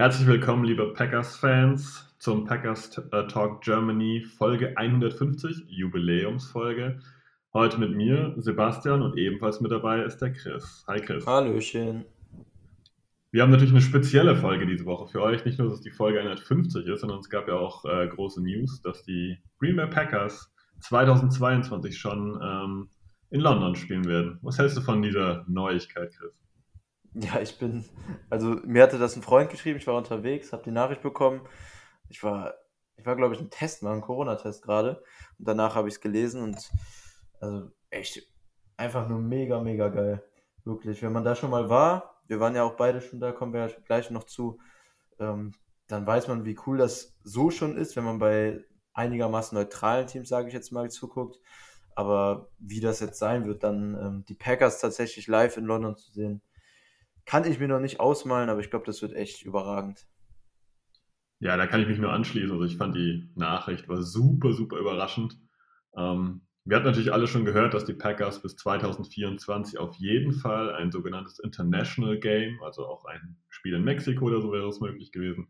Herzlich willkommen, liebe Packers-Fans, zum Packers äh, Talk Germany Folge 150, Jubiläumsfolge. Heute mit mir, Sebastian, und ebenfalls mit dabei ist der Chris. Hi Chris. Hallöchen. Wir haben natürlich eine spezielle Folge diese Woche für euch. Nicht nur, dass es die Folge 150 ist, sondern es gab ja auch äh, große News, dass die Green Bay Packers 2022 schon ähm, in London spielen werden. Was hältst du von dieser Neuigkeit, Chris? Ja, ich bin, also mir hatte das ein Freund geschrieben, ich war unterwegs, habe die Nachricht bekommen. Ich war, ich war, glaube ich, ein Test mal, ein Corona-Test gerade. Und danach habe ich es gelesen und also echt einfach nur mega, mega geil. Wirklich. Wenn man da schon mal war, wir waren ja auch beide schon da, kommen wir ja gleich noch zu, ähm, dann weiß man, wie cool das so schon ist, wenn man bei einigermaßen neutralen Teams, sage ich jetzt mal, zuguckt. Aber wie das jetzt sein wird, dann ähm, die Packers tatsächlich live in London zu sehen, kann ich mir noch nicht ausmalen, aber ich glaube, das wird echt überragend. Ja, da kann ich mich nur anschließen. Also ich fand die Nachricht war super, super überraschend. Ähm, wir hatten natürlich alle schon gehört, dass die Packers bis 2024 auf jeden Fall ein sogenanntes International Game, also auch ein Spiel in Mexiko oder so wäre es möglich gewesen,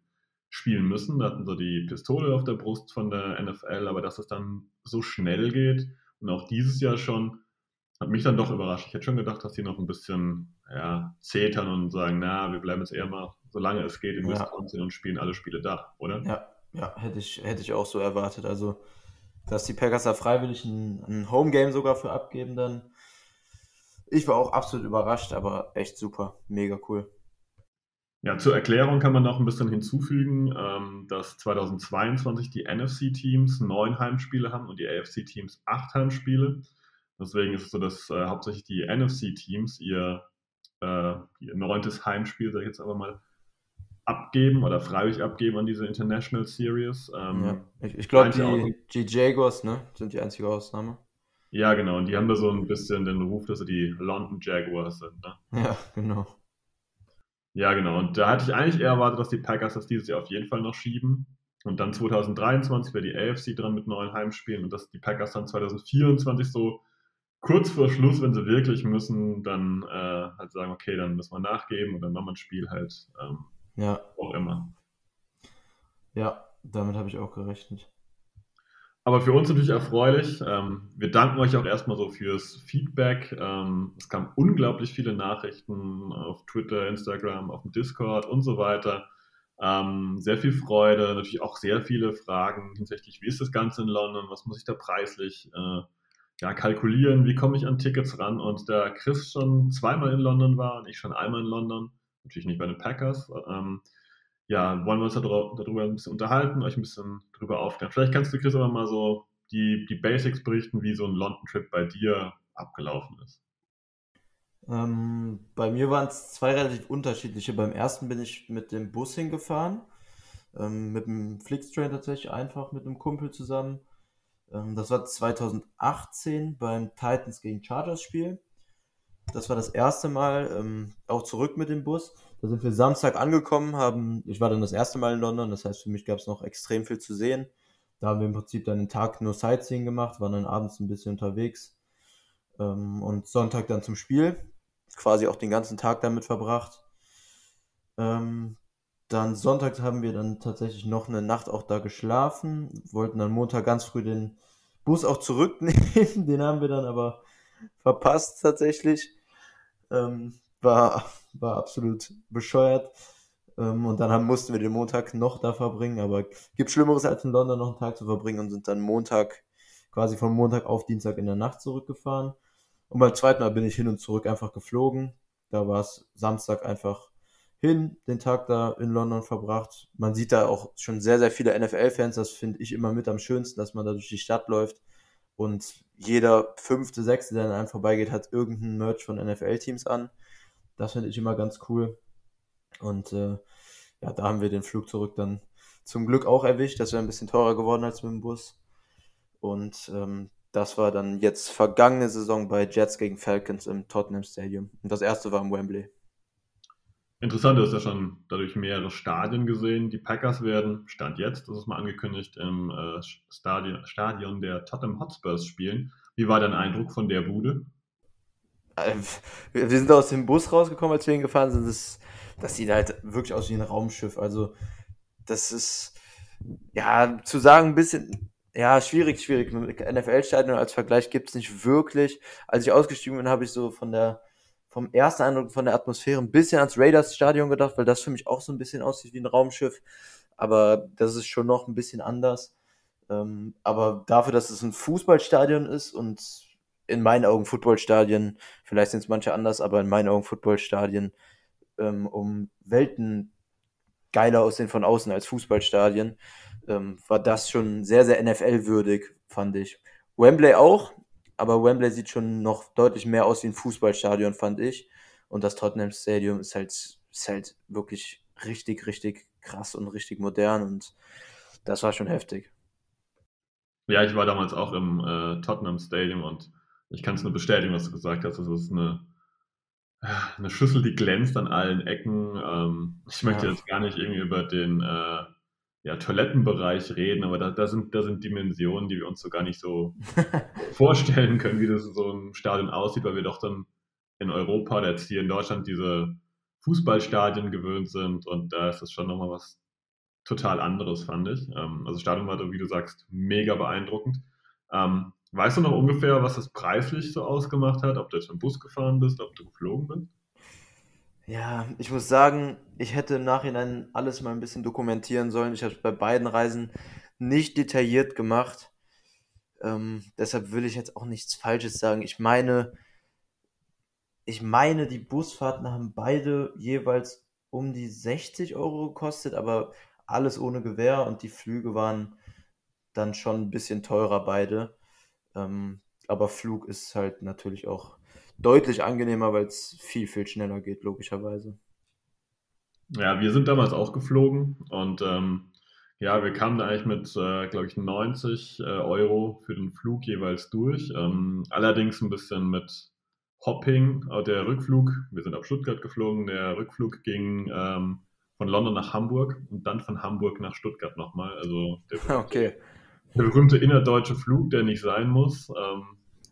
spielen müssen. Da hatten sie die Pistole auf der Brust von der NFL, aber dass es dann so schnell geht und auch dieses Jahr schon, hat mich dann doch überrascht. Ich hätte schon gedacht, dass sie noch ein bisschen ja, zetern und sagen, na, wir bleiben jetzt eher mal, solange es geht, in Ja. Wisconsin und spielen alle Spiele da, oder? Ja, ja, hätte ich, hätte ich auch so erwartet. Also, dass die Packers da freiwillig ein, ein Home-Game sogar für abgeben, dann. Ich war auch absolut überrascht, aber echt super. Mega cool. Ja, zur Erklärung kann man noch ein bisschen hinzufügen, ähm, dass 2022 die NFC-Teams neun Heimspiele haben und die AFC-Teams acht Heimspiele. Deswegen ist es so, dass äh, hauptsächlich die NFC-Teams ihr, äh, ihr neuntes Heimspiel, sag ich jetzt aber mal, abgeben oder freiwillig abgeben an diese International Series. Ähm, Ja. Ich, ich glaube, die, die Jaguars, ne, sind die einzige Ausnahme. ja, genau. Und die haben da so ein bisschen den Ruf, dass sie die London Jaguars sind. Ne? Ja, genau. Ja, genau. Und da hatte ich eigentlich eher erwartet, dass die Packers das dieses Jahr auf jeden Fall noch schieben. Und dann 2023 wäre die AFC dran mit neuen Heimspielen und dass die Packers dann 2024 so kurz vor Schluss, wenn sie wirklich müssen, dann äh, halt sagen, okay, dann müssen wir nachgeben und dann machen wir ein Spiel halt ähm, Ja, auch immer. ja, damit habe ich auch gerechnet. Aber für uns natürlich erfreulich. Ähm, wir danken euch auch erstmal so fürs Feedback. Ähm, es kamen unglaublich viele Nachrichten auf Twitter, Instagram, auf dem Discord und so weiter. Ähm, sehr viel Freude, natürlich auch sehr viele Fragen hinsichtlich, wie ist das Ganze in London, was muss ich da preislich äh, ja, kalkulieren, wie komme ich an Tickets ran. Und da Chris schon zweimal in London war und ich schon einmal in London, natürlich nicht bei den Packers, ähm, ja, wollen wir uns darüber, ein bisschen unterhalten, euch ein bisschen darüber aufklären. Vielleicht kannst du, Chris, aber mal so die, die Basics berichten, wie so ein London-Trip bei dir abgelaufen ist. Ähm, bei mir waren es zwei relativ unterschiedliche. Beim ersten bin ich mit dem Bus hingefahren, ähm, mit dem Flixtrain tatsächlich einfach mit einem Kumpel zusammen. Ähm, das war 2018 beim Titans gegen Chargers Spiel. Das war das erste Mal, ähm, auch zurück mit dem Bus. Da sind wir Samstag angekommen, haben, ich war dann das erste Mal in London, das heißt für mich gab es noch extrem viel zu sehen. Da haben wir im Prinzip dann den Tag nur Sightseeing gemacht, waren dann abends ein bisschen unterwegs ähm, und Sonntag dann zum Spiel. Quasi auch den ganzen Tag damit verbracht. Ähm, dann Sonntag haben wir dann tatsächlich noch eine Nacht auch da geschlafen, wollten dann Montag ganz früh den Bus auch zurücknehmen, den haben wir dann aber verpasst tatsächlich. Ähm, war, war absolut bescheuert. Ähm, und dann haben, mussten wir den Montag noch da verbringen, aber gibt Schlimmeres als in London noch einen Tag zu verbringen und sind dann Montag, quasi von Montag auf Dienstag in der Nacht zurückgefahren. Und beim zweiten Mal bin ich hin und zurück einfach geflogen. Da war es Samstag einfach hin, den Tag da in London verbracht. Man sieht da auch schon sehr, sehr viele NFL-Fans. Das finde ich immer mit am schönsten, dass man da durch die Stadt läuft und jeder fünfte, sechste, der an einem vorbeigeht, hat irgendein Merch von NFL-Teams an. Das finde ich immer ganz cool. Und äh, ja, da haben wir den Flug zurück dann zum Glück auch erwischt. Das wäre ein bisschen teurer geworden als mit dem Bus. Und ähm, das war dann jetzt vergangene Saison bei Jets gegen Falcons im Tottenham Stadium. Und das erste war im Wembley. Interessant ist ja schon dadurch mehrere Stadien gesehen. Die Packers werden, Stand jetzt, das ist mal angekündigt, im äh, Stadion, Stadion der Tottenham Hotspurs spielen. Wie war dein Eindruck von der Bude? Äh, wir sind aus dem Bus rausgekommen, als wir hingefahren sind. Das, das sieht halt wirklich aus wie ein Raumschiff. Also, das ist, ja, zu sagen, ein bisschen, ja, schwierig, schwierig. NFL-Stadion als Vergleich gibt es nicht wirklich. Als ich ausgestiegen bin, habe ich so von der vom ersten Eindruck von der Atmosphäre ein bisschen ans Raiders-Stadion gedacht, weil das für mich auch so ein bisschen aussieht wie ein Raumschiff. Aber das ist schon noch ein bisschen anders. Ähm, aber dafür, dass es ein Fußballstadion ist und in meinen Augen Footballstadien, vielleicht sind es manche anders, aber in meinen Augen Footballstadien ähm, um Welten geiler aussehen von außen als Fußballstadien, ähm, war das schon sehr, sehr NFL-würdig, fand ich. Wembley auch, aber Wembley sieht schon noch deutlich mehr aus wie ein Fußballstadion, fand ich. Und das Tottenham Stadium ist halt, ist halt wirklich richtig, richtig krass und richtig modern und das war schon heftig. Ja, ich war damals auch im äh, Tottenham Stadium und ich kann es nur bestätigen, was du gesagt hast. Es ist eine, eine Schüssel, die glänzt an allen Ecken. Ähm, ich möchte ja. jetzt gar nicht irgendwie über den äh, ja, Toilettenbereich reden, aber da, da, sind, da sind Dimensionen, die wir uns so gar nicht so vorstellen können, wie das in so einem Stadion aussieht, weil wir doch dann in Europa oder jetzt hier in Deutschland diese Fußballstadien gewöhnt sind und da ist das schon nochmal was total anderes, fand ich. Ähm, also Stadion war, wie du sagst, mega beeindruckend. Ähm, weißt du noch ungefähr, was das preislich so ausgemacht hat? Ob du jetzt mit dem Bus gefahren bist, ob du geflogen bist? Ja, ich muss sagen, ich hätte im Nachhinein alles mal ein bisschen dokumentieren sollen. Ich habe es bei beiden Reisen nicht detailliert gemacht. Ähm, deshalb will ich jetzt auch nichts Falsches sagen. Ich meine, ich meine, die Busfahrten haben beide jeweils um die 60 Euro gekostet, aber alles ohne Gewähr und die Flüge waren dann schon ein bisschen teurer beide. Ähm, aber Flug ist halt natürlich auch deutlich angenehmer, weil es viel, viel schneller geht, logischerweise. Ja, wir sind damals auch geflogen und ähm, ja, wir kamen da eigentlich mit, äh, glaube ich, 90 äh, Euro für den Flug jeweils durch. Ähm, allerdings ein bisschen mit Hopping. Der Rückflug, wir sind auf Stuttgart geflogen, der Rückflug ging ähm, von London nach Hamburg und dann von Hamburg nach Stuttgart nochmal. Also der berühmte, okay. der berühmte innerdeutsche Flug, der nicht sein muss. Ähm,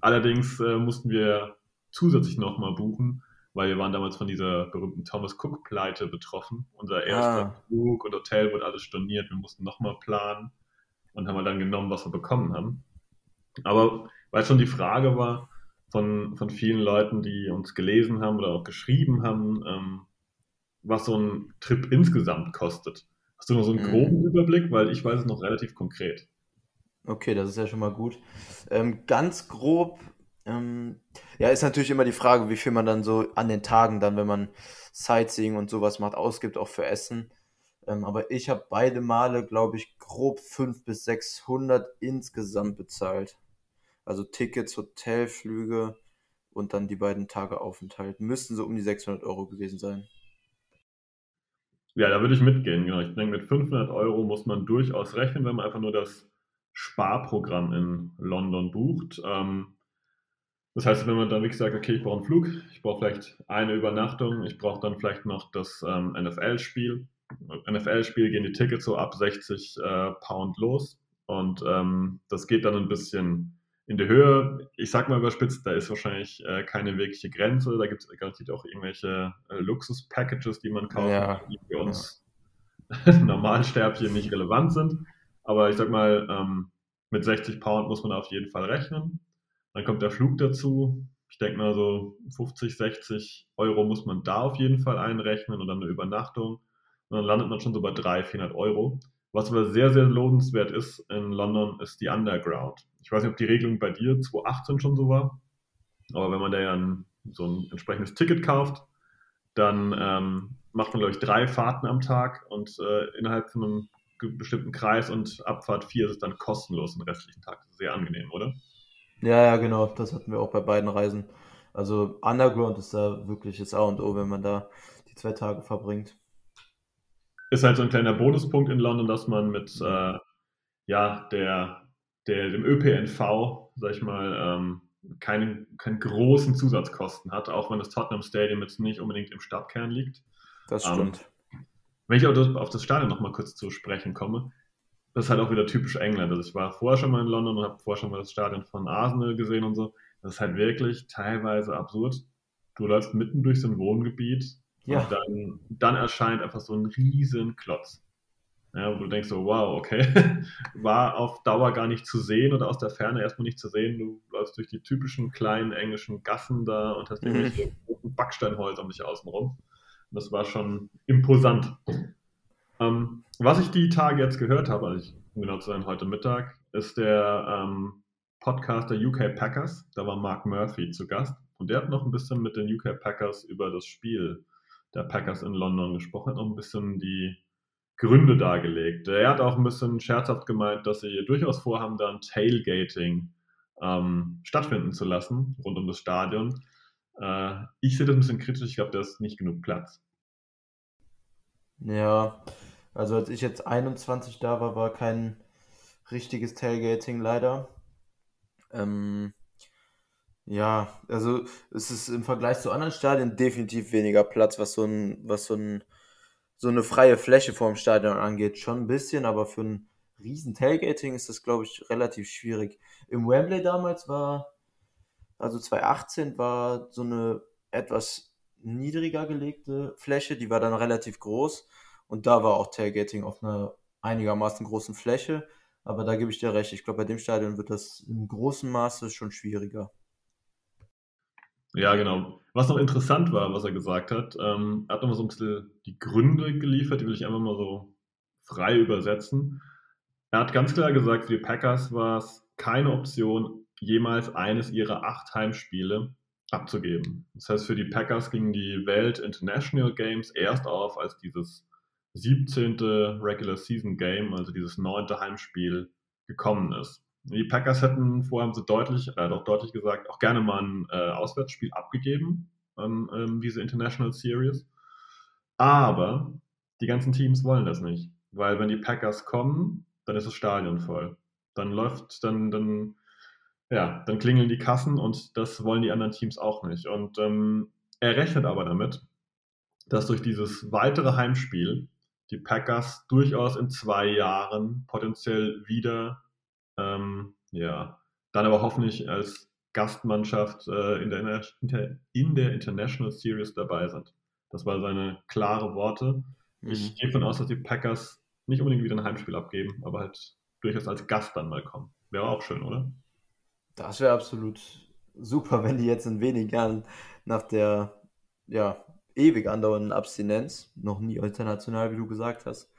allerdings äh, mussten wir zusätzlich nochmal buchen, weil wir waren damals von dieser berühmten Thomas Cook-Pleite betroffen. Unser erster ah. Flug und Hotel wurde alles storniert. Wir mussten nochmal planen und haben dann genommen, was wir bekommen haben. Aber weil schon die Frage war von, von vielen Leuten, die uns gelesen haben oder auch geschrieben haben, ähm, was so ein Trip insgesamt kostet. Hast du noch so einen mhm. groben mhm. Überblick? Weil ich weiß es noch relativ konkret. Okay, das ist ja schon mal gut. Ähm, ganz grob ähm, ja, ist natürlich immer die Frage, wie viel man dann so an den Tagen dann, wenn man Sightseeing und sowas macht, ausgibt, auch für Essen. Ähm, aber ich habe beide Male, glaube ich, grob 500 bis 600 insgesamt bezahlt. Also Tickets, Hotelflüge und dann die beiden Tage Aufenthalt. Müssten so um die 600 Euro gewesen sein. Ja, da würde ich mitgehen. Genau. Ich denke, mit 500 Euro muss man durchaus rechnen, wenn man einfach nur das Sparprogramm in London bucht. Ähm, das heißt, wenn man dann wirklich sagt, okay, ich brauche einen Flug, ich brauche vielleicht eine Übernachtung, ich brauche dann vielleicht noch das ähm, NFL-Spiel. NFL-Spiel gehen die Tickets so ab 60 äh, Pound los und ähm, das geht dann ein bisschen in die Höhe. Ich sag mal überspitzt, da ist wahrscheinlich äh, keine wirkliche Grenze. Da gibt es garantiert auch irgendwelche äh, Luxus-Packages, die man kaufen ja. die für uns ja. Normalsterbliche nicht relevant sind. Aber ich sag mal, ähm, mit 60 Pound muss man auf jeden Fall rechnen. Dann kommt der Flug dazu. Ich denke mal so 50, 60 Euro muss man da auf jeden Fall einrechnen und dann eine Übernachtung. Und dann landet man schon so bei 300, 400 Euro. Was aber sehr, sehr lohnenswert ist in London, ist die Underground. Ich weiß nicht, ob die Regelung bei dir 2018 schon so war, aber wenn man da ja ein, so ein entsprechendes Ticket kauft, dann ähm, macht man, glaube ich, drei Fahrten am Tag und äh, innerhalb von einem bestimmten Kreis und Abfahrt 4 ist es dann kostenlos den restlichen Tag. Sehr angenehm, oder? Ja, ja, genau. Das hatten wir auch bei beiden Reisen. Also Underground ist da wirklich das A und O, wenn man da die zwei Tage verbringt. ist halt so ein kleiner Bonuspunkt in London, dass man mit äh, ja, der, der, dem ÖPNV, sag ich mal, ähm, keine, keine großen Zusatzkosten hat, auch wenn das Tottenham Stadium jetzt nicht unbedingt im Stadtkern liegt. Das ähm, stimmt. Ähm, wenn ich auf das Stadion nochmal kurz zu sprechen komme, das ist halt auch wieder typisch England. Also ich war vorher schon mal in London und habe vorher schon mal das Stadion von Arsenal gesehen und so. Das ist halt wirklich teilweise absurd. Du läufst mitten durch so ein Wohngebiet ja. und dann, dann erscheint einfach so ein riesen Klotz. Ja, wo du denkst so, wow, okay, war auf Dauer gar nicht zu sehen oder aus der Ferne erstmal nicht zu sehen. Du läufst durch die typischen kleinen englischen Gassen da und hast mhm. irgendwelche großen Backsteinhäuser um dich außenrum. Das war schon imposant. Ähm, was ich die Tage jetzt gehört habe, also ich, um genau zu sein, heute Mittag, ist der ähm, Podcast der UK Packers. Da war Mark Murphy zu Gast und der hat noch ein bisschen mit den UK Packers über das Spiel der Packers in London gesprochen, noch ein bisschen die Gründe dargelegt. Er hat auch ein bisschen scherzhaft gemeint, dass sie durchaus vorhaben, da ein Tailgating ähm, stattfinden zu lassen rund um das Stadion. Äh, ich sehe das ein bisschen kritisch. Ich glaube, da ist nicht genug Platz. Ja, also als ich jetzt 21 da war, war kein richtiges Tailgating leider. Ähm, ja, also es ist im Vergleich zu anderen Stadien definitiv weniger Platz, was so ein, was so ein so eine freie Fläche vorm Stadion angeht, schon ein bisschen, aber für ein riesen Tailgating ist das, glaube ich, relativ schwierig. Im Wembley damals war, also 2018 war so eine etwas niedriger gelegte Fläche, die war dann relativ groß und da war auch Tailgating auf einer einigermaßen großen Fläche, aber da gebe ich dir recht, ich glaube, bei dem Stadion wird das im großen Maße schon schwieriger. Ja, genau. Was noch interessant war, was er gesagt hat, ähm, er hat nochmal so ein bisschen die Gründe geliefert, die will ich einfach mal so frei übersetzen. Er hat ganz klar gesagt, für die Packers war es keine Option, jemals eines ihrer acht Heimspiele abzugeben. Das heißt, für die Packers gingen die Welt International Games erst auf, als dieses 17. Regular Season Game, also dieses neunte Heimspiel, gekommen ist. Die Packers hätten vorher haben sie deutlich, äh, doch deutlich gesagt, auch gerne mal ein äh, Auswärtsspiel abgegeben an ähm, diese International Series. Aber die ganzen Teams wollen das nicht, weil wenn die Packers kommen, dann ist das Stadion voll. Dann läuft, dann, dann, ja, dann klingeln die Kassen und das wollen die anderen Teams auch nicht. Und ähm, er rechnet aber damit, dass durch dieses weitere Heimspiel die Packers durchaus in zwei Jahren potenziell wieder ähm, ja, dann aber hoffentlich als Gastmannschaft äh, in, der, in der International Series dabei sind. Das waren seine klare Worte. Mhm. Ich gehe davon aus, dass die Packers nicht unbedingt wieder ein Heimspiel abgeben, aber halt durchaus als Gast dann mal kommen. Wäre auch schön, oder? Das wäre absolut super, wenn die jetzt in wenigen Jahren nach der ja, ewig andauernden Abstinenz, noch nie international, wie du gesagt hast,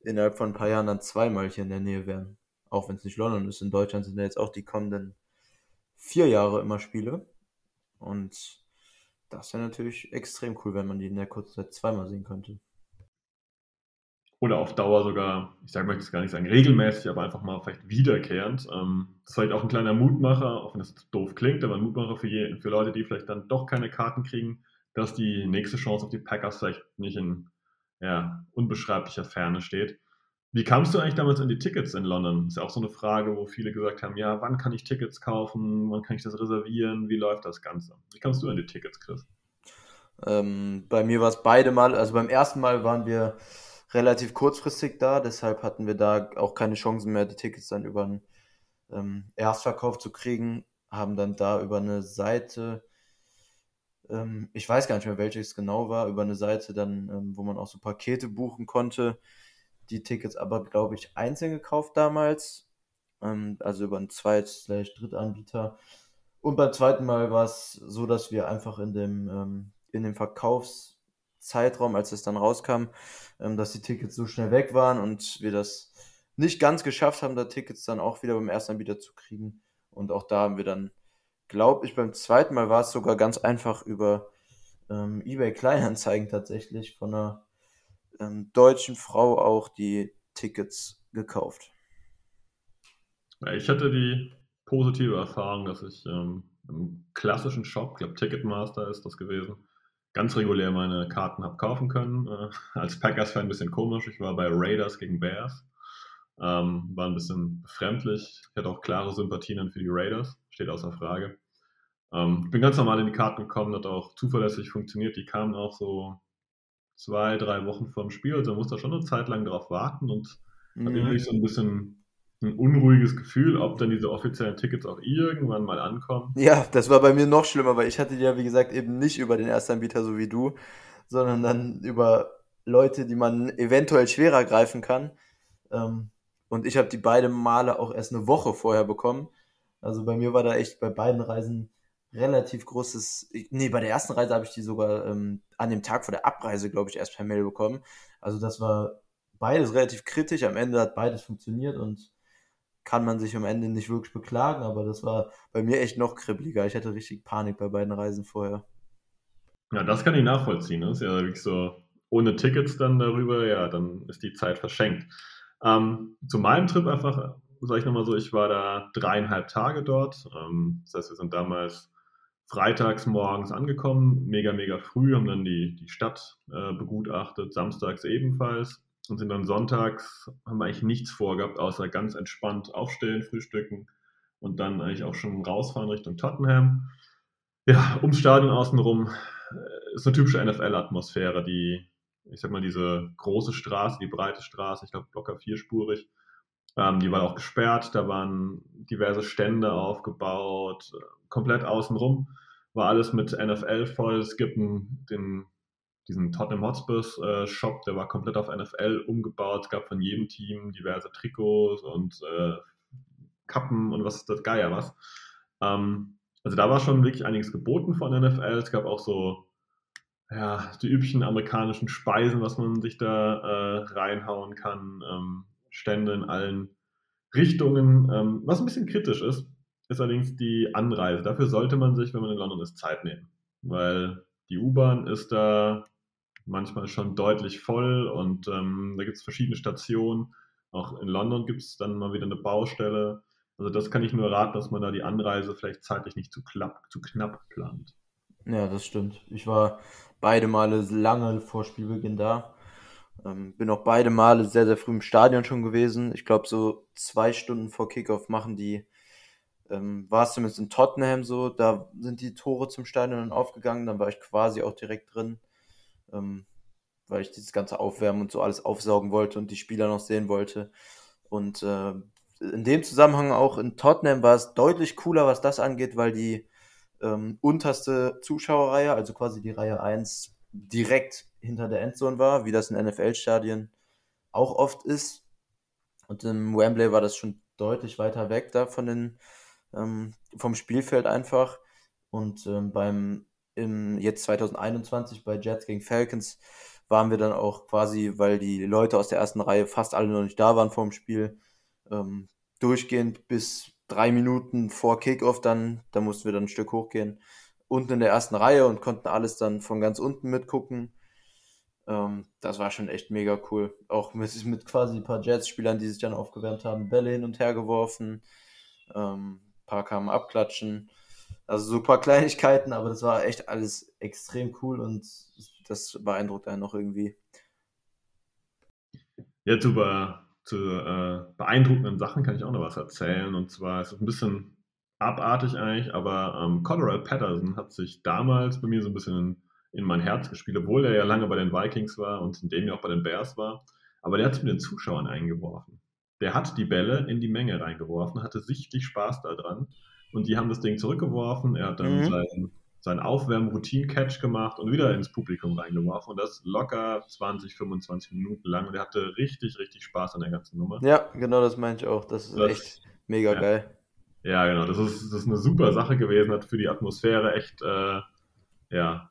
innerhalb von ein paar Jahren dann zweimal hier in der Nähe wären auch wenn es nicht London ist, in Deutschland sind ja jetzt auch die kommenden vier Jahre immer Spiele. Und das wäre natürlich extrem cool, wenn man die in der kurzen Zeit zweimal sehen könnte. Oder auf Dauer sogar, ich sage, möchte es gar nicht sagen regelmäßig, aber einfach mal vielleicht wiederkehrend. Ähm, das ist vielleicht auch ein kleiner Mutmacher, auch wenn das doof klingt, aber ein Mutmacher für, je, für Leute, die vielleicht dann doch keine Karten kriegen, dass die nächste Chance auf die Packers vielleicht nicht in ja, unbeschreiblicher Ferne steht. Wie kamst du eigentlich damals an die Tickets in London? Ist ja auch so eine Frage, wo viele gesagt haben, ja, wann kann ich Tickets kaufen? Wann kann ich das reservieren? Wie läuft das Ganze? Wie kamst du an die Tickets, Chris? Ähm, bei mir war es beide Mal, also beim ersten Mal waren wir relativ kurzfristig da, deshalb hatten wir da auch keine Chancen mehr, die Tickets dann über einen ähm, Erstverkauf zu kriegen, haben dann da über eine Seite, ähm, ich weiß gar nicht mehr, welches genau war, über eine Seite dann, ähm, wo man auch so Pakete buchen konnte, die Tickets aber, glaube ich, einzeln gekauft damals. Ähm, also über einen Zweit-Drittanbieter. Und beim zweiten Mal war es so, dass wir einfach in dem, ähm, in dem Verkaufszeitraum, als es dann rauskam, ähm, dass die Tickets so schnell weg waren und wir das nicht ganz geschafft haben, da Tickets dann auch wieder beim ersten Anbieter zu kriegen. Und auch da haben wir dann, glaube ich, beim zweiten Mal war es sogar ganz einfach über ähm, eBay Kleinanzeigen tatsächlich von einer ähm, deutschen Frau auch die Tickets gekauft. Ich hatte die positive Erfahrung, dass ich ähm, im klassischen Shop, ich glaube Ticketmaster ist das gewesen, ganz regulär meine Karten habe kaufen können. Äh, als Packers-Fan ein bisschen komisch. Ich war bei Raiders gegen Bears. Ähm, war ein bisschen befremdlich. Ich hatte auch klare Sympathien für die Raiders. Steht außer Frage. Ähm, bin ganz normal in die Karten gekommen, hat auch zuverlässig funktioniert. Die kamen auch so zwei, drei Wochen vor dem Spiel. Also man muss da schon eine Zeit lang drauf warten und mhm. hat irgendwie so ein bisschen ein unruhiges Gefühl, ob dann diese offiziellen Tickets auch irgendwann mal ankommen. Ja, das war bei mir noch schlimmer, weil ich hatte die ja, wie gesagt, eben nicht über den Erstanbieter so wie du, sondern dann über Leute, die man eventuell schwerer greifen kann. Ähm, und ich habe die beiden Male auch erst eine Woche vorher bekommen. Also bei mir war da echt bei beiden Reisen relativ großes. Nee, bei der ersten Reise habe ich die sogar ähm, an dem Tag vor der Abreise, glaube ich, erst per Mail bekommen. Also das war beides relativ kritisch. Am Ende hat beides funktioniert und kann man sich am Ende nicht wirklich beklagen, aber das war bei mir echt noch kribbeliger. Ich hatte richtig Panik bei beiden Reisen vorher. Ja, das kann ich nachvollziehen. Das ist ja wirklich so, ohne Tickets dann darüber, ja, dann ist die Zeit verschenkt. Ähm, zu meinem Trip einfach, sage ich nochmal so, ich war da dreieinhalb Tage dort. Ähm, das heißt, wir sind damals freitags morgens angekommen, mega, mega früh, haben dann die, die Stadt äh, begutachtet, samstags ebenfalls und sind dann sonntags, haben eigentlich nichts vorgehabt, außer ganz entspannt aufstehen, frühstücken und dann eigentlich auch schon rausfahren Richtung Tottenham. Ja, ums Stadion außenrum äh, ist eine typische NFL-Atmosphäre, die, ich sag mal, diese große Straße, die breite Straße, ich glaube locker vierspurig, ähm, die war auch gesperrt, da waren diverse Stände aufgebaut, komplett außenrum war alles mit NFL voll. Es gibt einen, den diesen Tottenham Hotspurs äh, Shop, der war komplett auf NFL umgebaut. Es gab von jedem Team diverse Trikots und äh, Kappen und was ist das Geier was. Ähm, also da war schon wirklich einiges geboten von NFL. Es gab auch so ja, die üblichen amerikanischen Speisen, was man sich da äh, reinhauen kann. Ähm, Stände in allen Richtungen. Ähm, was ein bisschen kritisch ist, ist allerdings die Anreise. Dafür sollte man sich, wenn man in London ist, Zeit nehmen. Weil die U-Bahn ist da manchmal schon deutlich voll und ähm, da gibt es verschiedene Stationen. Auch in London gibt es dann mal wieder eine Baustelle. Also das kann ich nur raten, dass man da die Anreise vielleicht zeitlich nicht zu, klapp, zu knapp plant. Ja, das stimmt. Ich war beide Male lange vor Spielbeginn da. Ähm, bin auch beide Male sehr, sehr früh im Stadion schon gewesen. Ich glaube, so zwei Stunden vor Kickoff machen die, ähm, war es zumindest in Tottenham so, da sind die Tore zum Stadion dann aufgegangen, dann war ich quasi auch direkt drin ähm, weil ich dieses ganze Aufwärmen und so alles aufsaugen wollte und die Spieler noch sehen wollte. Und äh, in dem Zusammenhang auch in Tottenham war es deutlich cooler, was das angeht, weil die ähm, unterste Zuschauerreihe, also quasi die Reihe 1, direkt hinter der Endzone war, wie das in NFL-Stadien auch oft ist. Und im Wembley war das schon deutlich weiter weg da von den, ähm, vom Spielfeld einfach. Und ähm, beim im, jetzt 2021 bei Jets gegen Falcons waren wir dann auch quasi, weil die Leute aus der ersten Reihe fast alle noch nicht da waren vor dem Spiel, ähm, durchgehend bis drei Minuten vor Kickoff dann, da mussten wir dann ein Stück hochgehen, unten in der ersten Reihe und konnten alles dann von ganz unten mitgucken. Ähm, das war schon echt mega cool. Auch mit, mit quasi ein paar Jets-Spielern, die sich dann aufgewärmt haben, Bälle hin und her geworfen, ähm, ein paar kamen abklatschen. Also so ein paar Kleinigkeiten, aber das war echt alles extrem cool und das beeindruckt einen noch irgendwie. Ja, zu, zu äh, beeindruckenden Sachen kann ich auch noch was erzählen. Und zwar ist es ein bisschen abartig eigentlich, aber ähm, Colorado Patterson hat sich damals bei mir so ein bisschen in, in, mein Herz gespielt, obwohl er ja lange bei den Vikings war und in dem ja auch bei den Bears war. Aber der hat es mit den Zuschauern eingeworfen. Der hat die Bälle in die Menge reingeworfen, hatte sichtlich Spaß daran und die haben das Ding zurückgeworfen. Er hat dann mhm. seinen, seinen Aufwärmen-Routine-Catch gemacht und wieder ins Publikum reingeworfen. Und das locker 20, 25 Minuten lang. Und er hatte richtig, richtig Spaß an der ganzen Nummer. Ja, genau das meinte ich auch. Das ist das, echt mega ja. geil. Ja, genau. Das ist, das ist eine super Sache gewesen, hat für die Atmosphäre echt, äh, ja,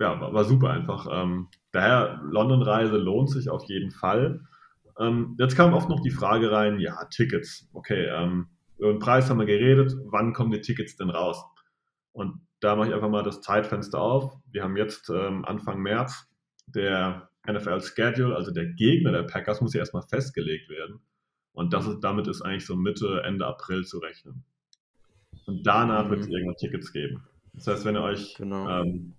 ja, war, war super einfach. Ähm, daher, London-Reise lohnt sich auf jeden Fall. Ähm, jetzt kam oft noch die Frage rein, ja, Tickets. Okay, ähm, über den Preis haben wir geredet, wann kommen die Tickets denn raus? Und da mache ich einfach mal das Zeitfenster auf. Wir haben jetzt ähm, Anfang März der NFL Schedule, also der Gegner der Packers muss ja erstmal festgelegt werden. Und das ist, damit ist eigentlich so Mitte, Ende April zu rechnen. Und danach mhm. wird es irgendwann Tickets geben. Das heißt, wenn ihr euch genau. ähm,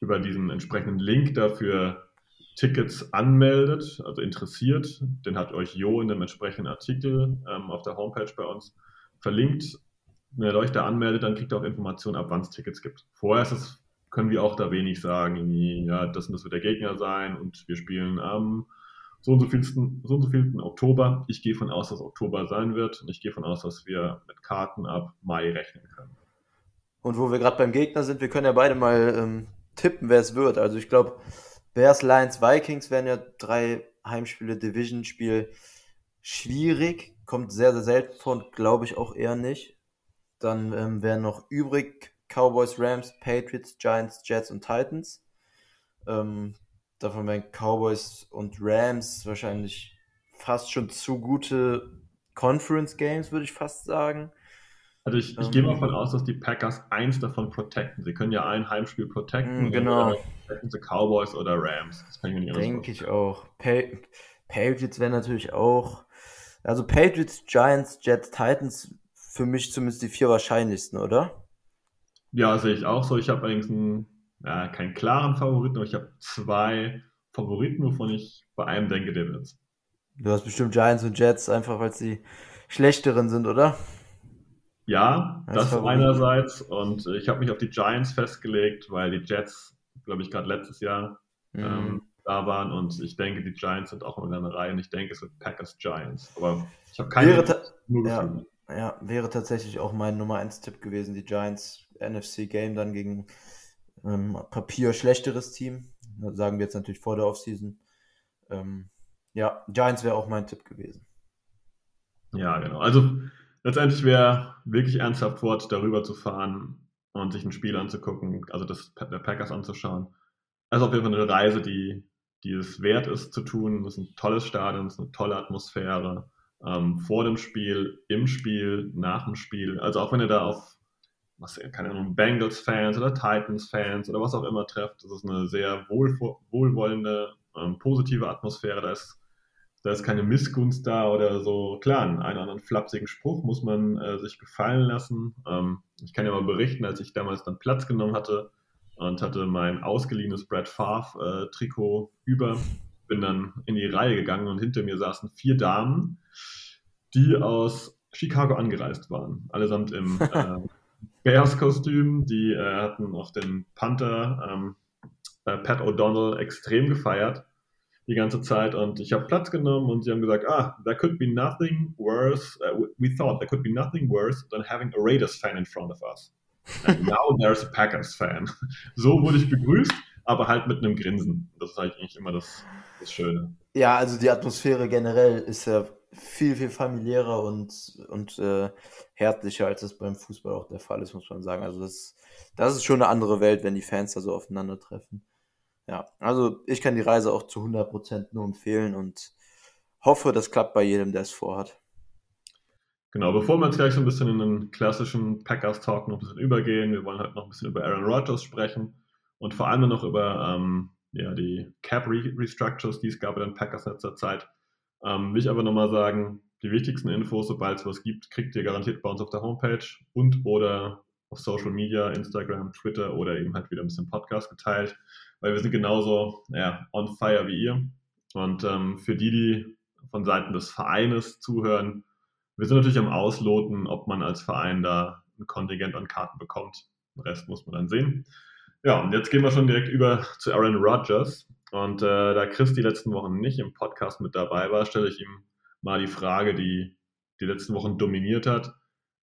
über diesen entsprechenden Link dafür Tickets anmeldet, also interessiert, den hat euch Jo in dem entsprechenden Artikel ähm, auf der Homepage bei uns verlinkt. Wenn ihr euch da anmeldet, dann kriegt ihr auch Informationen ab, wann es Tickets gibt. Vorher ist es, können wir auch da wenig sagen, ja, das muss der Gegner sein und wir spielen am so und so vielten, so und so vielten Oktober. Ich gehe von aus, dass Oktober sein wird und ich gehe von aus, dass wir mit Karten ab Mai rechnen können. Und wo wir gerade beim Gegner sind, wir können ja beide mal ähm, tippen, wer es wird. Also ich glaube, Bears, Lions, Vikings wären ja drei Heimspiele, Division-Spiel schwierig. Kommt sehr, sehr selten vor glaube ich auch eher nicht. Dann ähm, wären noch übrig Cowboys, Rams, Patriots, Giants, Jets und Titans. Ähm, davon wären Cowboys und Rams wahrscheinlich fast schon zu gute Conference Games, würde ich fast sagen. Also ich, ich um, gehe mal ähm. davon aus, dass die Packers eins davon protecten. Sie können ja ein Heimspiel protecten. Mm, genau. Sie Cowboys oder Rams. Das kann ich mir nicht Denke ich auch. Pa Patriots wäre natürlich auch. Also Patriots, Giants, Jets, Titans für mich zumindest die vier wahrscheinlichsten, oder? Ja, sehe ich auch so. Ich habe allerdings einen, ja, keinen klaren Favoriten, aber ich habe zwei Favoriten, wovon ich bei einem denke, der wird's. Du hast bestimmt Giants und Jets, einfach weil sie schlechteren sind, oder? Ja, das, das einerseits. Und ich habe mich auf die Giants festgelegt, weil die Jets, glaube ich, gerade letztes Jahr mhm. ähm, da waren. Und ich denke, die Giants sind auch in einer Reihe. Und ich denke, es wird Packers Giants. Aber ich habe keine wäre nur ja, ja, wäre tatsächlich auch mein Nummer 1 Tipp gewesen. Die Giants NFC Game dann gegen ähm, Papier schlechteres Team. Das sagen wir jetzt natürlich vor der Offseason. Ähm, ja, Giants wäre auch mein Tipp gewesen. Ja, genau. Also letztendlich wäre wirklich ernsthaft fort, darüber zu fahren und sich ein Spiel anzugucken, also das der Packers anzuschauen. Also auf jeden Fall eine Reise, die, die es wert ist zu tun. Das ist ein tolles Stadion, das ist eine tolle Atmosphäre. Ähm, vor dem Spiel, im Spiel, nach dem Spiel. Also auch wenn ihr da auf, was, keine Ahnung, Bengals-Fans oder Titans-Fans oder was auch immer trefft, das ist eine sehr wohl, wohlwollende, ähm, positive Atmosphäre. Da ist da ist keine Missgunst da oder so. Klar, einen, einen anderen flapsigen Spruch muss man äh, sich gefallen lassen. Ähm, ich kann ja mal berichten, als ich damals dann Platz genommen hatte und hatte mein ausgeliehenes Brad Favre-Trikot äh, über, bin dann in die Reihe gegangen und hinter mir saßen vier Damen, die aus Chicago angereist waren. Allesamt im äh, Bears-Kostüm. Die äh, hatten auch den Panther ähm, äh, Pat O'Donnell extrem gefeiert die ganze Zeit und ich habe Platz genommen und sie haben gesagt, ah, there could be nothing worse, uh, we thought there could be nothing worse than having a Raiders fan in front of us. And now there's a Packers fan. So wurde ich begrüßt, aber halt mit einem Grinsen. Das ist eigentlich immer das, das Schöne. Ja, also die Atmosphäre generell ist ja viel, viel familiärer und, und äh, herzlicher, als das beim Fußball auch der Fall ist, muss man sagen. Also das, das ist schon eine andere Welt, wenn die Fans da so aufeinandertreffen. Ja, also ich kann die Reise auch zu 100% nur empfehlen und hoffe, das klappt bei jedem, der es vorhat. Genau, bevor wir jetzt gleich so ein bisschen in den klassischen Packers-Talk noch ein bisschen übergehen, wir wollen halt noch ein bisschen über Aaron Rodgers sprechen und vor allem noch über ähm, ja, die Cap-Restructures, die es gab bei den Packers in letzter Zeit. Ähm, will ich aber nochmal sagen, die wichtigsten Infos, sobald es was gibt, kriegt ihr garantiert bei uns auf der Homepage und oder auf Social Media, Instagram, Twitter oder eben halt wieder ein bisschen Podcast geteilt weil wir sind genauso ja, on fire wie ihr. Und ähm, für die, die von Seiten des Vereines zuhören, wir sind natürlich am Ausloten, ob man als Verein da ein Kontingent an Karten bekommt. Den Rest muss man dann sehen. Ja, und jetzt gehen wir schon direkt über zu Aaron Rodgers. Und äh, da Chris die letzten Wochen nicht im Podcast mit dabei war, stelle ich ihm mal die Frage, die die letzten Wochen dominiert hat.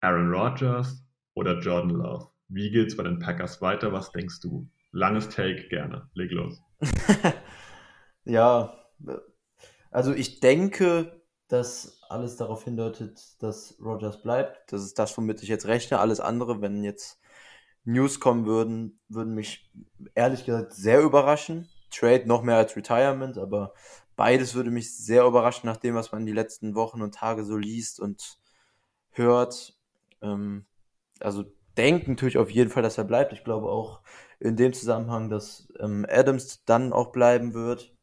Aaron Rodgers oder Jordan Love? Wie geht es bei den Packers weiter? Was denkst du? Langes Take, gerne. Leg los. ja, also ich denke, dass alles darauf hindeutet, dass Rogers bleibt. Das ist das, womit ich jetzt rechne. Alles andere, wenn jetzt News kommen würden, würden mich ehrlich gesagt sehr überraschen. Trade noch mehr als Retirement, aber beides würde mich sehr überraschen, nach dem, was man die letzten Wochen und Tage so liest und hört. Ähm, also denke natürlich auf jeden Fall, dass er bleibt. Ich glaube auch, in dem Zusammenhang, dass ähm, Adams dann auch bleiben wird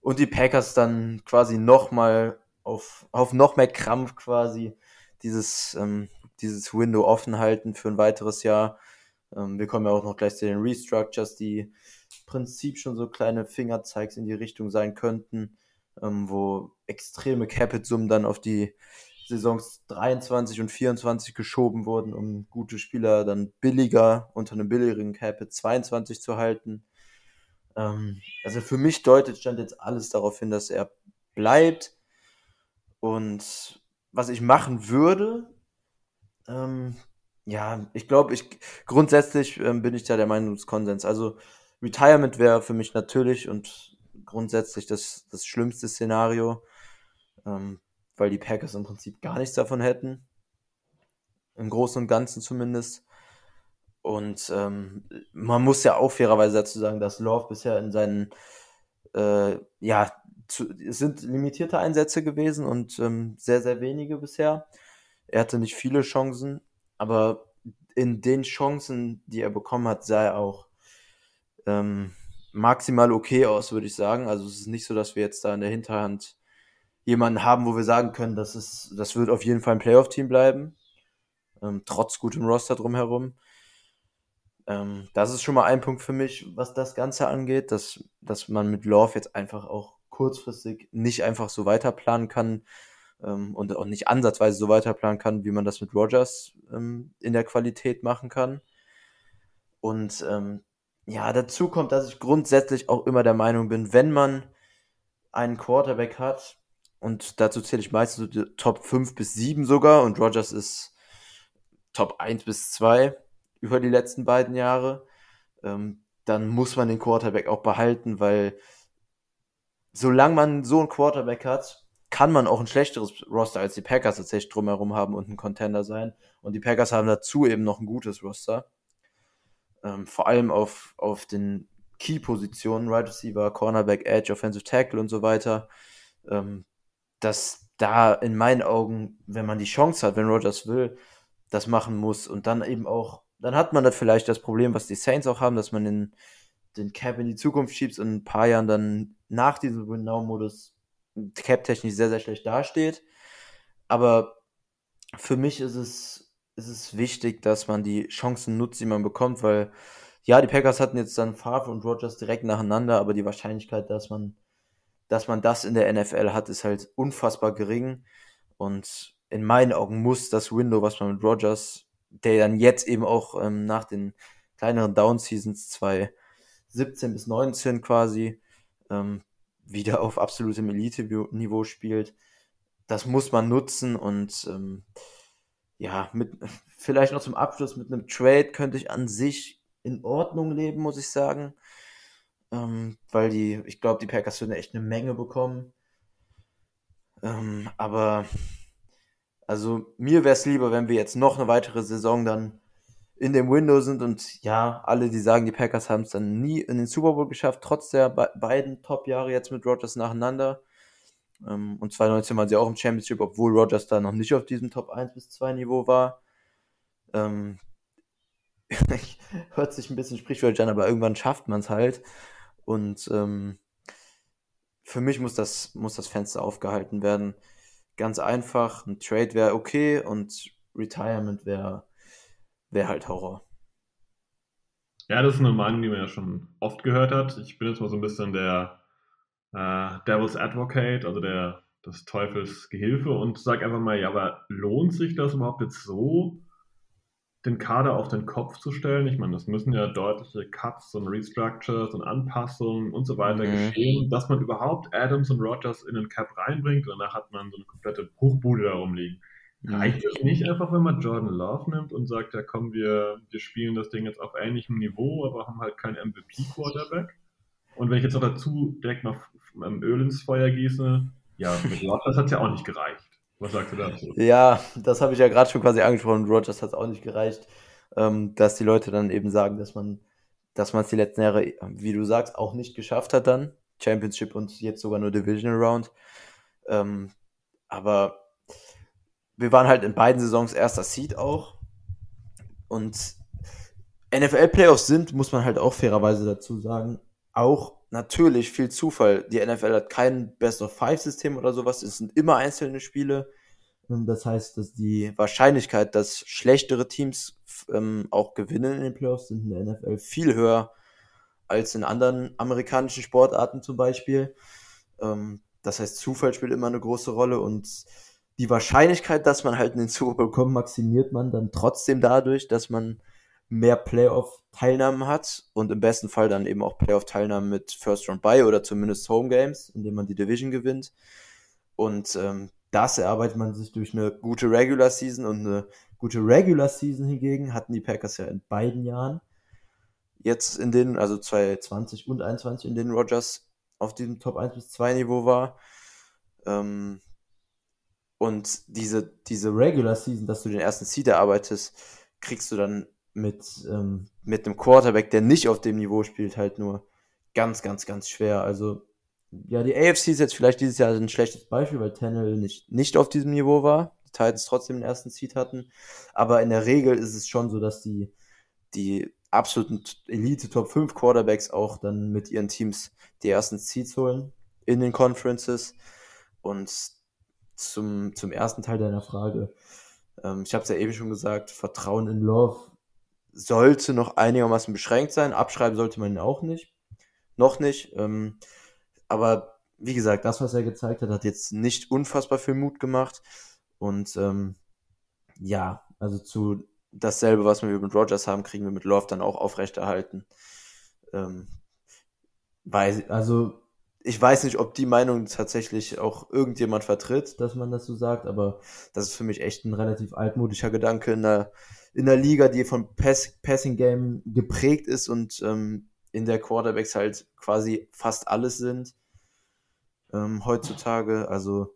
und die Packers dann quasi nochmal auf, auf noch mehr Krampf quasi dieses, ähm, dieses Window offen halten für ein weiteres Jahr. Ähm, wir kommen ja auch noch gleich zu den Restructures, die Prinzip schon so kleine Fingerzeigs in die Richtung sein könnten, ähm, wo extreme Capit-Summen dann auf die Saisons 23 und 24 geschoben wurden, um gute Spieler dann billiger unter einem billigeren Capit 22 zu halten. Ähm, also für mich deutet stand jetzt alles darauf hin, dass er bleibt. Und was ich machen würde, ähm, ja, ich glaube, ich grundsätzlich ähm, bin ich da der Meinung des Konsens. Also Retirement wäre für mich natürlich und grundsätzlich das, das schlimmste Szenario, ähm, weil die Packers im Prinzip gar nichts davon hätten. Im Großen und Ganzen zumindest. Und ähm, man muss ja auch fairerweise dazu sagen, dass Love bisher in seinen, äh, ja, zu, es sind limitierte Einsätze gewesen und ähm, sehr, sehr wenige bisher. Er hatte nicht viele Chancen, aber in den Chancen, die er bekommen hat, sah er auch ähm, maximal okay aus, würde ich sagen. Also es ist nicht so, dass wir jetzt da in der Hinterhand jemanden haben, wo wir sagen können, das ist, das wird auf jeden Fall ein Playoff-Team bleiben, ähm, trotz gutem Roster drumherum. Ähm, das ist schon mal ein Punkt für mich, was das Ganze angeht, dass, dass man mit Love jetzt einfach auch kurzfristig nicht einfach so weiterplanen kann ähm, und auch nicht ansatzweise so weiterplanen kann, wie man das mit Rogers ähm, in der Qualität machen kann. Und ähm, ja, dazu kommt, dass ich grundsätzlich auch immer der Meinung bin, wenn man einen Quarterback hat, und dazu zähle ich meistens so die Top 5 bis 7 sogar, und Rogers ist Top 1 bis 2 über die letzten beiden Jahre, ähm, dann muss man den Quarterback auch behalten, weil solange man so einen Quarterback hat, kann man auch ein schlechteres Roster als die Packers tatsächlich drumherum haben und ein Contender sein. Und die Packers haben dazu eben noch ein gutes Roster. Ähm, vor allem auf, auf den Key-Positionen, Right Receiver, Cornerback, Edge, Offensive Tackle und so weiter. Ähm, dass da in meinen Augen, wenn man die Chance hat, wenn Rogers will, das machen muss und dann eben auch, dann hat man da vielleicht das Problem, was die Saints auch haben, dass man den, den Cap in die Zukunft schiebt und in ein paar Jahren dann nach diesem Win-Now-Modus cap-technisch sehr, sehr schlecht dasteht. Aber für mich ist es, ist es wichtig, dass man die Chancen nutzt, die man bekommt, weil ja, die Packers hatten jetzt dann Favre und Rogers direkt nacheinander, aber die Wahrscheinlichkeit, dass man, dass man das in der NFL hat, ist halt unfassbar gering. Und in meinen Augen muss das Window, was man mit Rogers, der dann jetzt eben auch ähm, nach den kleineren Down-Seasons 2017 bis 19 quasi ähm, wieder auf absolutem Elite-Niveau spielt. Das muss man nutzen und ähm, ja, mit vielleicht noch zum Abschluss mit einem Trade könnte ich an sich in Ordnung leben, muss ich sagen. Ähm, weil die, ich glaube, die Packers würden echt eine Menge bekommen. Ähm, aber also mir wäre es lieber, wenn wir jetzt noch eine weitere Saison dann in dem Window sind und ja, alle, die sagen, die Packers haben es dann nie in den Super Bowl geschafft, trotz der be beiden Top-Jahre jetzt mit Rodgers nacheinander. Ähm, und 2019 waren sie auch im Championship, obwohl Rodgers da noch nicht auf diesem Top 1 bis 2 Niveau war. Ähm, hört sich ein bisschen sprichwörtlich an, aber irgendwann schafft man es halt. Und ähm, für mich muss das, muss das Fenster aufgehalten werden. Ganz einfach, ein Trade wäre okay und Retirement wäre wäre halt Horror. Ja, das ist eine Meinung, die man ja schon oft gehört hat. Ich bin jetzt mal so ein bisschen der äh, Devil's Advocate, also der des Teufels Gehilfe und sage einfach mal, ja, aber lohnt sich das überhaupt jetzt so, den Kader auf den Kopf zu stellen? Ich meine, das müssen ja deutliche Cuts und Restructures und Anpassungen und so weiter mhm. geschehen, dass man überhaupt Adams und Rogers in den Cap reinbringt und danach hat man so eine komplette Hochbude da rumliegen. Reicht es nicht einfach, wenn man Jordan Love nimmt und sagt, ja komm, wir, wir spielen das Ding jetzt auf ähnlichem Niveau, aber haben halt keinen MVP-Quarterback? Und wenn ich jetzt noch dazu direkt noch Öl ins Feuer gieße, ja, mit Rodgers hat es ja auch nicht gereicht. Was sagst du dazu? Ja, das habe ich ja gerade schon quasi angesprochen. Rodgers hat es auch nicht gereicht, ähm, dass die Leute dann eben sagen, dass man dass man es die letzten Jahre, wie du sagst, auch nicht geschafft hat dann. Championship und jetzt sogar nur Division Round. Ähm, aber wir waren halt in beiden Saisons erster Seed auch. Und NFL-Playoffs sind, muss man halt auch fairerweise dazu sagen, auch natürlich viel Zufall. Die NFL hat kein Best-of-Five-System oder sowas. Es sind immer einzelne Spiele. Ähm, das heißt, dass die Wahrscheinlichkeit, dass schlechtere Teams ähm, auch gewinnen in den Playoffs, sind in der NFL viel höher als in anderen amerikanischen Sportarten zum Beispiel. Ähm, das heißt, Zufall spielt immer eine große Rolle und die Wahrscheinlichkeit, dass man halt in den Super Bowl maximiert man dann trotzdem dadurch, dass man mehr Playoff-Teilnahmen hat und im besten Fall dann eben auch Playoff-Teilnahmen mit First Round Bye oder zumindest Home Games, indem man die Division gewinnt. Und ähm, das erarbeitet man sich durch eine gute Regular Season und eine gute Regular Season hingegen hatten die Packers ja in beiden Jahren. Jetzt in denen, also 2020 und 2021, in denen Rogers auf diesem Top 1 bis 2 Niveau war. Ähm, und diese, diese Regular Season, dass du den ersten Seed erarbeitest, kriegst du dann mit, ähm, mit einem Quarterback, der nicht auf dem Niveau spielt, halt nur ganz, ganz, ganz schwer. Also, ja, die AFC ist jetzt vielleicht dieses Jahr ein schlechtes Beispiel, weil Tannehill nicht, nicht auf diesem Niveau war. Die Titans trotzdem den ersten Seed hatten. Aber in der Regel ist es schon so, dass die, die absoluten Elite Top 5 Quarterbacks auch dann mit ihren Teams die ersten Seeds holen in den Conferences. Und zum, zum ersten Teil deiner Frage. Ähm, ich habe es ja eben schon gesagt, Vertrauen in Love sollte noch einigermaßen beschränkt sein. Abschreiben sollte man ihn auch nicht. Noch nicht. Ähm, aber wie gesagt, das, was er gezeigt hat, hat jetzt nicht unfassbar viel Mut gemacht. Und ähm, ja, also zu dasselbe, was wir mit Rogers haben, kriegen wir mit Love dann auch aufrechterhalten. Ähm, weil, also ich weiß nicht, ob die Meinung tatsächlich auch irgendjemand vertritt, dass man das so sagt, aber das ist für mich echt ein relativ altmodischer Gedanke in einer, in einer Liga, die von Pass, Passing Game geprägt ist und ähm, in der Quarterbacks halt quasi fast alles sind ähm, heutzutage. Also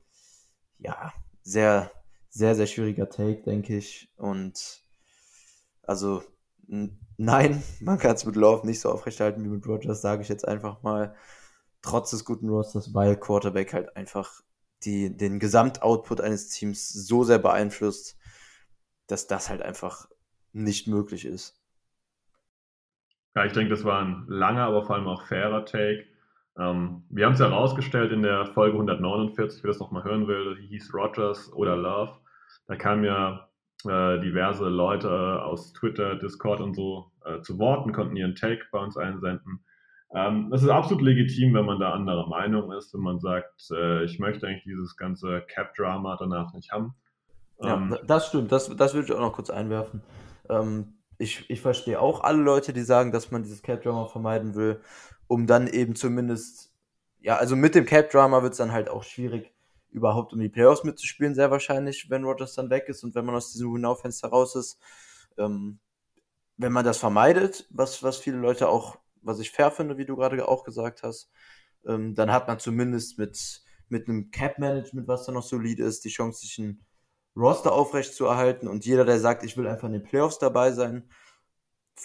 ja, sehr, sehr, sehr schwieriger Take, denke ich. Und also nein, man kann es mit Love nicht so aufrechterhalten wie mit Rogers, sage ich jetzt einfach mal trotz des guten Rosters, weil Quarterback halt einfach die, den Gesamtoutput eines Teams so sehr beeinflusst, dass das halt einfach nicht möglich ist. Ja, ich denke, das war ein langer, aber vor allem auch fairer Take. Ähm, wir haben es ja herausgestellt in der Folge 149, wer das nochmal hören will, hieß Rogers oder Love. Da kamen ja äh, diverse Leute aus Twitter, Discord und so äh, zu Worten, konnten ihren Take bei uns einsenden. Ähm, das ist absolut legitim, wenn man da anderer Meinung ist, wenn man sagt, äh, ich möchte eigentlich dieses ganze Cap-Drama danach nicht haben. Ähm, ja, das stimmt, das, das würde ich auch noch kurz einwerfen. Ähm, ich, ich verstehe auch alle Leute, die sagen, dass man dieses Cap-Drama vermeiden will, um dann eben zumindest, ja, also mit dem Cap-Drama wird es dann halt auch schwierig, überhaupt um die Playoffs mitzuspielen, sehr wahrscheinlich, wenn Rogers dann weg ist und wenn man aus diesem Hinaufenster raus ist. Ähm, wenn man das vermeidet, was, was viele Leute auch was ich fair finde, wie du gerade auch gesagt hast. Ähm, dann hat man zumindest mit, mit einem Cap-Management, was da noch solid ist, die Chance, sich ein Roster aufrecht zu erhalten. Und jeder, der sagt, ich will einfach in den Playoffs dabei sein,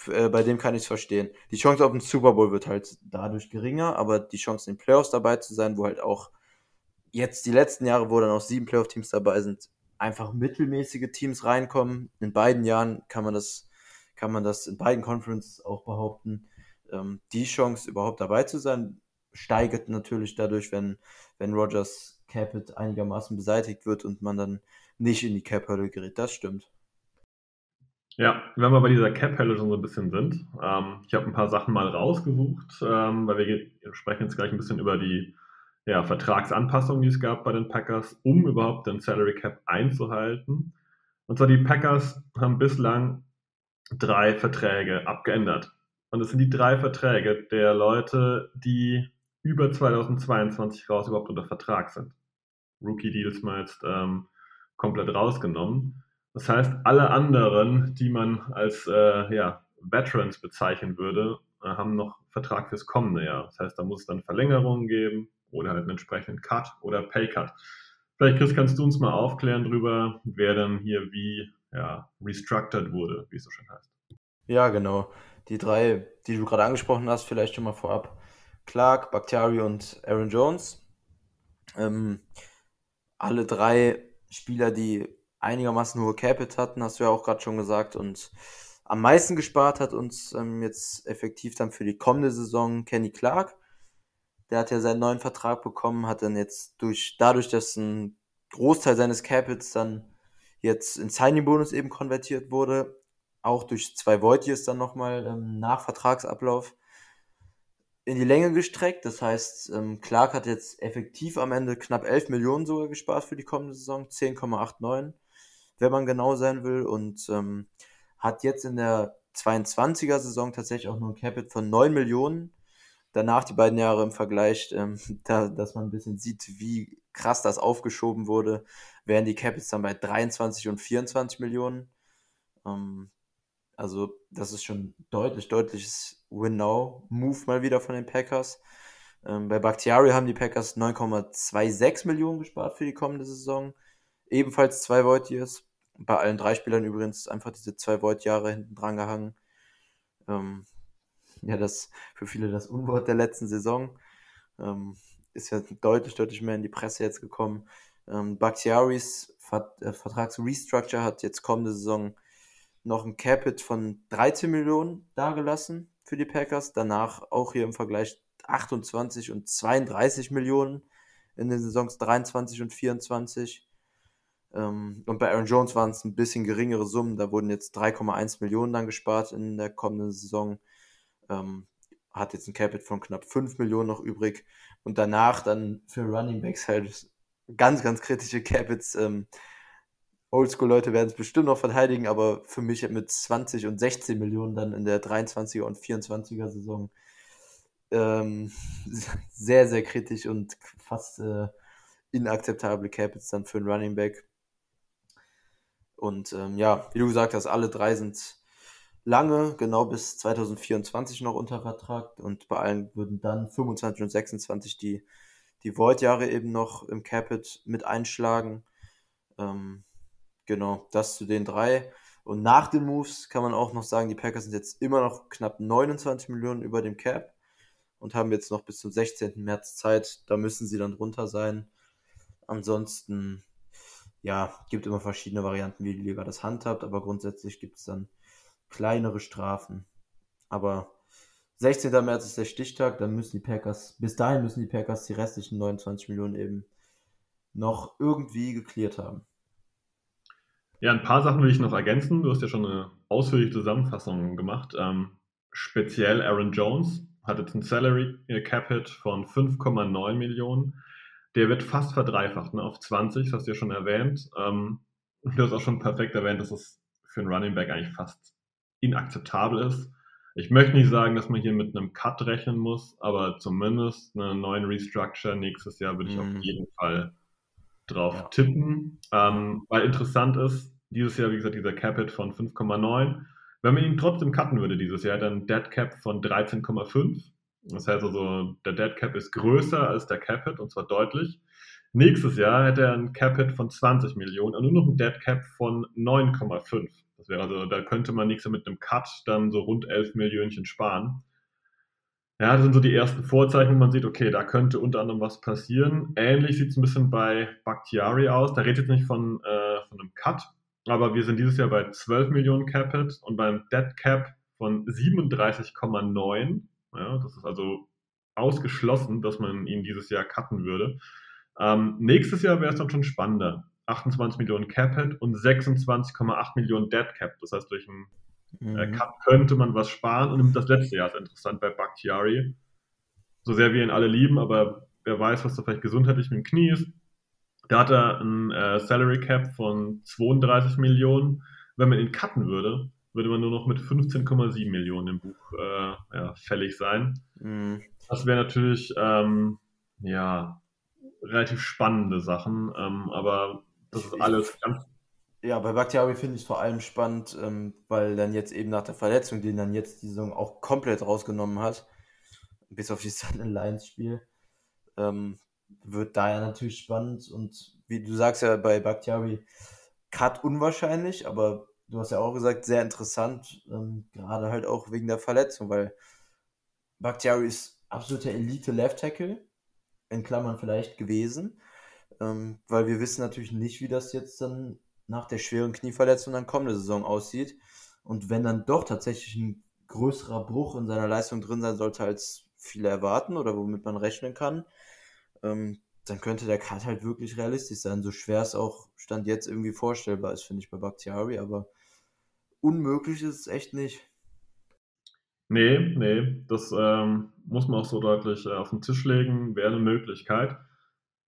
äh, bei dem kann ich es verstehen. Die Chance auf den Super Bowl wird halt dadurch geringer, aber die Chance in den Playoffs dabei zu sein, wo halt auch jetzt die letzten Jahre, wo dann auch sieben Playoff-Teams dabei sind, einfach mittelmäßige Teams reinkommen. In beiden Jahren kann man das, kann man das in beiden Conferences auch behaupten ähm, die Chance überhaupt dabei zu sein, steigert natürlich dadurch, wenn, wenn Rogers Capit einigermaßen beseitigt wird und man dann nicht in die Cap-Hölle gerät. Das stimmt. Ja, wenn wir bei dieser Cap-Hölle schon so ein bisschen sind, ähm, ich habe ein paar Sachen mal rausgesucht, ähm, weil wir sprechen jetzt gleich ein bisschen über die ja, Vertragsanpassungen, die es gab bei den Packers, um überhaupt den Salary Cap einzuhalten. Und zwar die Packers haben bislang drei Verträge abgeändert. Und es sind die drei Verträge der Leute, die über 2022 raus überhaupt unter Vertrag sind. Rookie-Deals mal jetzt ähm, komplett rausgenommen. Das heißt, alle anderen, die man als äh, ja, Veterans bezeichnen würde, äh, haben noch Vertrag fürs kommende Jahr. Das heißt, da muss es dann Verlängerungen geben oder halt einen entsprechenden Cut oder Pay-Cut. Vielleicht, Chris, kannst du uns mal aufklären darüber, wer dann hier wie ja, restructured wurde, wie es so schön heißt. Ja, genau die drei, die du gerade angesprochen hast, vielleicht schon mal vorab. Clark, Bakhtiari und Aaron Jones. Ähm, alle drei Spieler, die einigermaßen hohe Capit hatten, hast du ja auch gerade schon gesagt. Und am meisten gespart hat uns ähm, jetzt effektiv dann für die kommende Saison Kenny Clark. Der hat ja seinen neuen Vertrag bekommen, hat dann jetzt durch, dadurch, dass ein Großteil seines Capits dann jetzt in Signing-Bonus eben konvertiert wurde, auch durch zwei Voitiers dann nochmal ähm, nach Vertragsablauf in die Länge gestreckt. Das heißt, ähm, Clark hat jetzt effektiv am Ende knapp 11 Millionen sogar gespart für die kommende Saison, 10,89, wenn man genau sein will, und ähm, hat jetzt in der 22er Saison tatsächlich auch nur ein Capit von 9 Millionen. Danach die beiden Jahre im Vergleich, ähm, da, dass man ein bisschen sieht, wie krass das aufgeschoben wurde, wären die Capits dann bei 23 und 24 Millionen. Ähm, also das ist schon deutlich, deutliches Win-Now-Move mal wieder von den Packers. Ähm, bei Bakhtiari haben die Packers 9,26 Millionen gespart für die kommende Saison. Ebenfalls zwei Void-Years. Bei allen drei Spielern übrigens einfach diese zwei Void-Jahre hinten dran gehangen. Ähm, ja, das für viele das Unwort der letzten Saison. Ähm, ist ja deutlich, deutlich mehr in die Presse jetzt gekommen. Ähm, Bakhtiaris Vert äh, Vertragsrestructure hat jetzt kommende Saison noch ein Capit von 13 Millionen dagelassen für die Packers. Danach auch hier im Vergleich 28 und 32 Millionen in den Saisons 23 und 24. Ähm, und bei Aaron Jones waren es ein bisschen geringere Summen. Da wurden jetzt 3,1 Millionen dann gespart in der kommenden Saison. Ähm, hat jetzt ein Capit von knapp 5 Millionen noch übrig. Und danach dann für Running Backs halt ganz, ganz kritische Capits. Oldschool-Leute werden es bestimmt noch verteidigen, aber für mich mit 20 und 16 Millionen dann in der 23er und 24er Saison ähm, sehr, sehr kritisch und fast äh, inakzeptable Capits dann für einen Running Back. Und ähm, ja, wie du gesagt hast, alle drei sind lange, genau bis 2024 noch unter Vertrag und bei allen würden dann 25 und 26 die, die Void-Jahre eben noch im Capit mit einschlagen. Ähm, Genau, das zu den drei. Und nach den Moves kann man auch noch sagen, die Packers sind jetzt immer noch knapp 29 Millionen über dem Cap und haben jetzt noch bis zum 16. März Zeit. Da müssen sie dann drunter sein. Ansonsten, ja, gibt immer verschiedene Varianten, wie die Liga das handhabt, aber grundsätzlich gibt es dann kleinere Strafen. Aber 16. März ist der Stichtag, dann müssen die Packers, bis dahin müssen die Packers die restlichen 29 Millionen eben noch irgendwie geklärt haben. Ja, ein paar Sachen will ich noch ergänzen. Du hast ja schon eine ausführliche Zusammenfassung gemacht. Ähm, speziell Aaron Jones hat jetzt ein Salary Cap Hit von 5,9 Millionen. Der wird fast verdreifacht ne, auf 20, das hast du ja schon erwähnt. Ähm, du hast auch schon perfekt erwähnt, dass es für einen Running Back eigentlich fast inakzeptabel ist. Ich möchte nicht sagen, dass man hier mit einem Cut rechnen muss, aber zumindest einen neuen Restructure nächstes Jahr würde ich mm. auf mhm. jeden Fall drauf ja. tippen. Ähm, weil interessant ist, dieses Jahr, wie gesagt, dieser Capit von 5,9. Wenn man ihn trotzdem cutten würde dieses Jahr, dann Dead Cap von 13,5. Das heißt also, der Dead Cap ist größer als der Capit und zwar deutlich. Nächstes Jahr hätte er ein Capit von 20 Millionen und nur noch ein Dead Cap von 9,5. Das wäre also, da könnte man Jahr mit einem Cut dann so rund 11 Millionen sparen. Ja, das sind so die ersten Vorzeichen, wo man sieht, okay, da könnte unter anderem was passieren. Ähnlich sieht es ein bisschen bei Bakhtiari aus. Da redet jetzt nicht von, äh, von einem Cut, aber wir sind dieses Jahr bei 12 Millionen Capit und beim Dead Cap von 37,9. Ja, das ist also ausgeschlossen, dass man ihn dieses Jahr cutten würde. Ähm, nächstes Jahr wäre es dann schon spannender. 28 Millionen Capit und 26,8 Millionen Dead Cap. Das heißt, durch einen äh, mhm. Cut könnte man was sparen. Und das letzte Jahr ist interessant bei Bakhtiari. So sehr wir ihn alle lieben, aber wer weiß, was da vielleicht gesundheitlich mit dem Knie ist. Da hat er ein äh, Salary Cap von 32 Millionen. Wenn man ihn cutten würde, würde man nur noch mit 15,7 Millionen im Buch äh, ja, fällig sein. Mhm. Das wäre natürlich ähm, ja relativ spannende Sachen, ähm, aber das ist alles ganz. Ja, bei Bakhtiari finde ich es vor allem spannend, ähm, weil dann jetzt eben nach der Verletzung, den dann jetzt die Saison auch komplett rausgenommen hat, bis auf das Lions-Spiel, ähm, wird da ja natürlich spannend und wie du sagst ja bei Bakhtiari, Cut unwahrscheinlich, aber du hast ja auch gesagt, sehr interessant, ähm, gerade halt auch wegen der Verletzung, weil Bakhtiari ist absoluter Elite Left Tackle, in Klammern vielleicht gewesen, ähm, weil wir wissen natürlich nicht, wie das jetzt dann nach der schweren Knieverletzung dann kommende Saison aussieht. Und wenn dann doch tatsächlich ein größerer Bruch in seiner Leistung drin sein sollte, als viele erwarten oder womit man rechnen kann, ähm, dann könnte der Cut halt wirklich realistisch sein. So schwer es auch Stand jetzt irgendwie vorstellbar ist, finde ich bei Bakhtiari, aber unmöglich ist es echt nicht. Nee, nee, das ähm, muss man auch so deutlich äh, auf den Tisch legen, wäre eine Möglichkeit.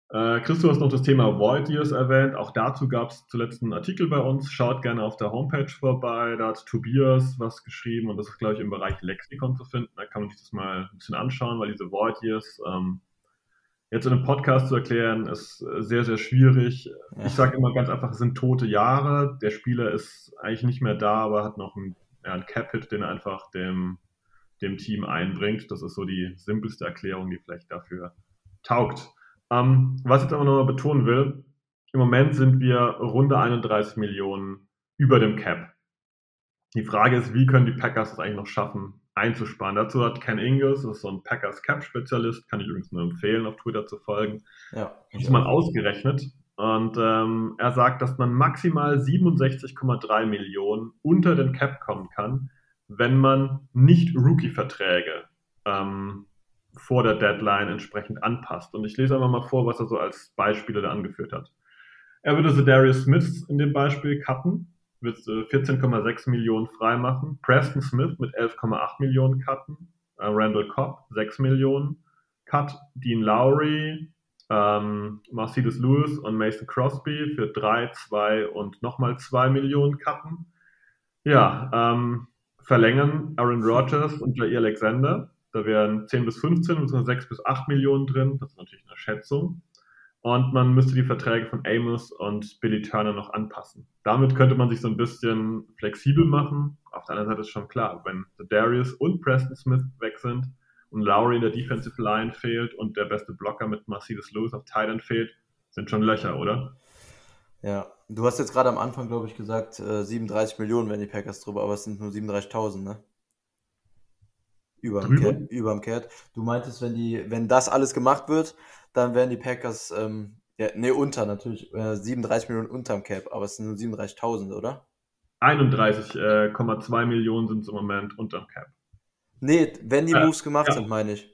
Äh, Chris, du hast noch das Thema Void Years erwähnt. Auch dazu gab es zuletzt einen Artikel bei uns. Schaut gerne auf der Homepage vorbei. Da hat Tobias was geschrieben und das ist, glaube ich, im Bereich Lexikon zu finden. Da kann man sich das mal ein bisschen anschauen, weil diese Void Years ähm, jetzt in einem Podcast zu erklären, ist sehr, sehr schwierig. Ja. Ich sage immer ganz einfach, es sind tote Jahre. Der Spieler ist eigentlich nicht mehr da, aber hat noch einen, ja, einen Cap-Hit, den er einfach dem, dem Team einbringt. Das ist so die simpelste Erklärung, die vielleicht dafür taugt. Ähm, was ich jetzt aber nochmal betonen will, im Moment sind wir runde 31 Millionen über dem Cap. Die Frage ist, wie können die Packers es eigentlich noch schaffen, einzusparen? Dazu hat Ken Ingles, das ist so ein Packers Cap-Spezialist, kann ich übrigens nur empfehlen, auf Twitter zu folgen, ja, das mal ausgerechnet. Und ähm, er sagt, dass man maximal 67,3 Millionen unter den Cap kommen kann, wenn man nicht Rookie-Verträge ähm, vor der Deadline entsprechend anpasst. Und ich lese einfach mal vor, was er so als Beispiele da angeführt hat. Er würde The Darius Smith in dem Beispiel cutten, wird 14,6 Millionen freimachen. Preston Smith mit 11,8 Millionen cutten. Äh, Randall Cobb 6 Millionen cut. Dean Lowry, ähm, Mercedes Lewis und Mason Crosby für 3, 2 und nochmal 2 Millionen cutten. Ja, ähm, verlängern Aaron Rodgers und Jair Alexander da wären 10 bis 15, bzw. 6 bis 8 Millionen drin. Das ist natürlich eine Schätzung. Und man müsste die Verträge von Amos und Billy Turner noch anpassen. Damit könnte man sich so ein bisschen flexibel machen. Auf der anderen Seite ist schon klar, wenn Darius und Preston Smith weg sind und Lowry in der Defensive Line fehlt und der beste Blocker mit Mercedes Lewis auf Titan fehlt, sind schon Löcher, oder? Ja, du hast jetzt gerade am Anfang, glaube ich, gesagt, 37 äh, Millionen wenn die Packers drüber, aber es sind nur 37.000, ne? Über dem Cat, überm Cat. Du meintest, wenn die, wenn das alles gemacht wird, dann werden die Packers, ähm, ja, nee, unter natürlich, äh, 37 Millionen unterm Cap, aber es sind nur 37.000, oder? 31,2 äh, Millionen sind es im Moment unterm Cap. Nee, wenn die äh, Moves gemacht ja. sind, meine ich.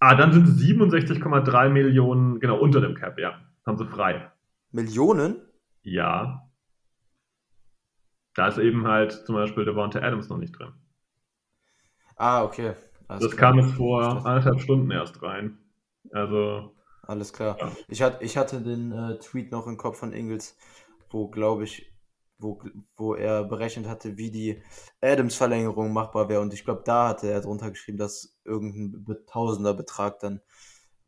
Ah, dann sind es 67,3 Millionen, genau, unter dem Cap, ja. Haben sie frei. Millionen? Ja. Da ist eben halt zum Beispiel der Devonta Adams noch nicht drin. Ah, okay. Alles das klar. kam jetzt vor anderthalb Stunden erst rein. Also. Alles klar. Ja. Ich, hat, ich hatte den äh, Tweet noch im Kopf von Ingels, wo, glaube ich, wo, wo er berechnet hatte, wie die Adams-Verlängerung machbar wäre. Und ich glaube, da hatte er drunter geschrieben, dass irgendein tausender Betrag dann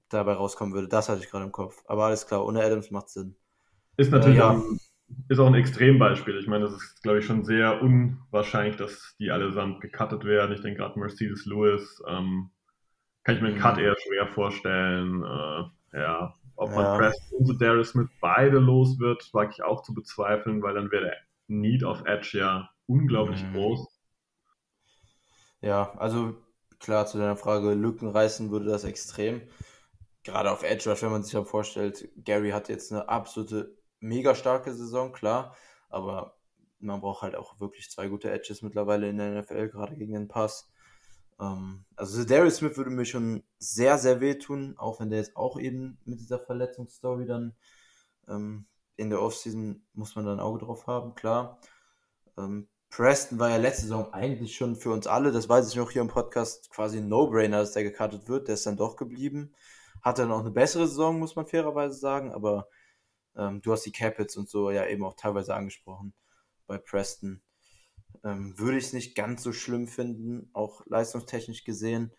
dabei rauskommen würde. Das hatte ich gerade im Kopf. Aber alles klar, ohne Adams macht Sinn. Ist natürlich äh, ja ist auch ein Extrembeispiel. Ich meine, das ist, glaube ich, schon sehr unwahrscheinlich, dass die allesamt gecuttet werden. Ich denke gerade Mercedes Lewis, ähm, kann ich mir einen Cut mhm. eher schwer vorstellen. Äh, ja, ob man ja. Preston und Darius Smith beide los wird, wage ich auch zu bezweifeln, weil dann wäre der Need auf Edge ja unglaublich mhm. groß. Ja, also klar, zu deiner Frage, Lücken reißen würde das extrem. Gerade auf Edge, wenn man sich ja vorstellt, Gary hat jetzt eine absolute mega starke Saison, klar, aber man braucht halt auch wirklich zwei gute Edges mittlerweile in der NFL, gerade gegen den Pass. Ähm, also Darius Smith würde mir schon sehr, sehr wehtun, auch wenn der jetzt auch eben mit dieser Verletzungsstory dann ähm, in der Offseason muss man da ein Auge drauf haben, klar. Ähm, Preston war ja letzte Saison eigentlich schon für uns alle, das weiß ich noch hier im Podcast, quasi ein No-Brainer, dass der gekartet wird. Der ist dann doch geblieben. Hat dann auch eine bessere Saison, muss man fairerweise sagen, aber ähm, du hast die Capits und so ja eben auch teilweise angesprochen bei Preston. Ähm, würde ich es nicht ganz so schlimm finden, auch leistungstechnisch gesehen.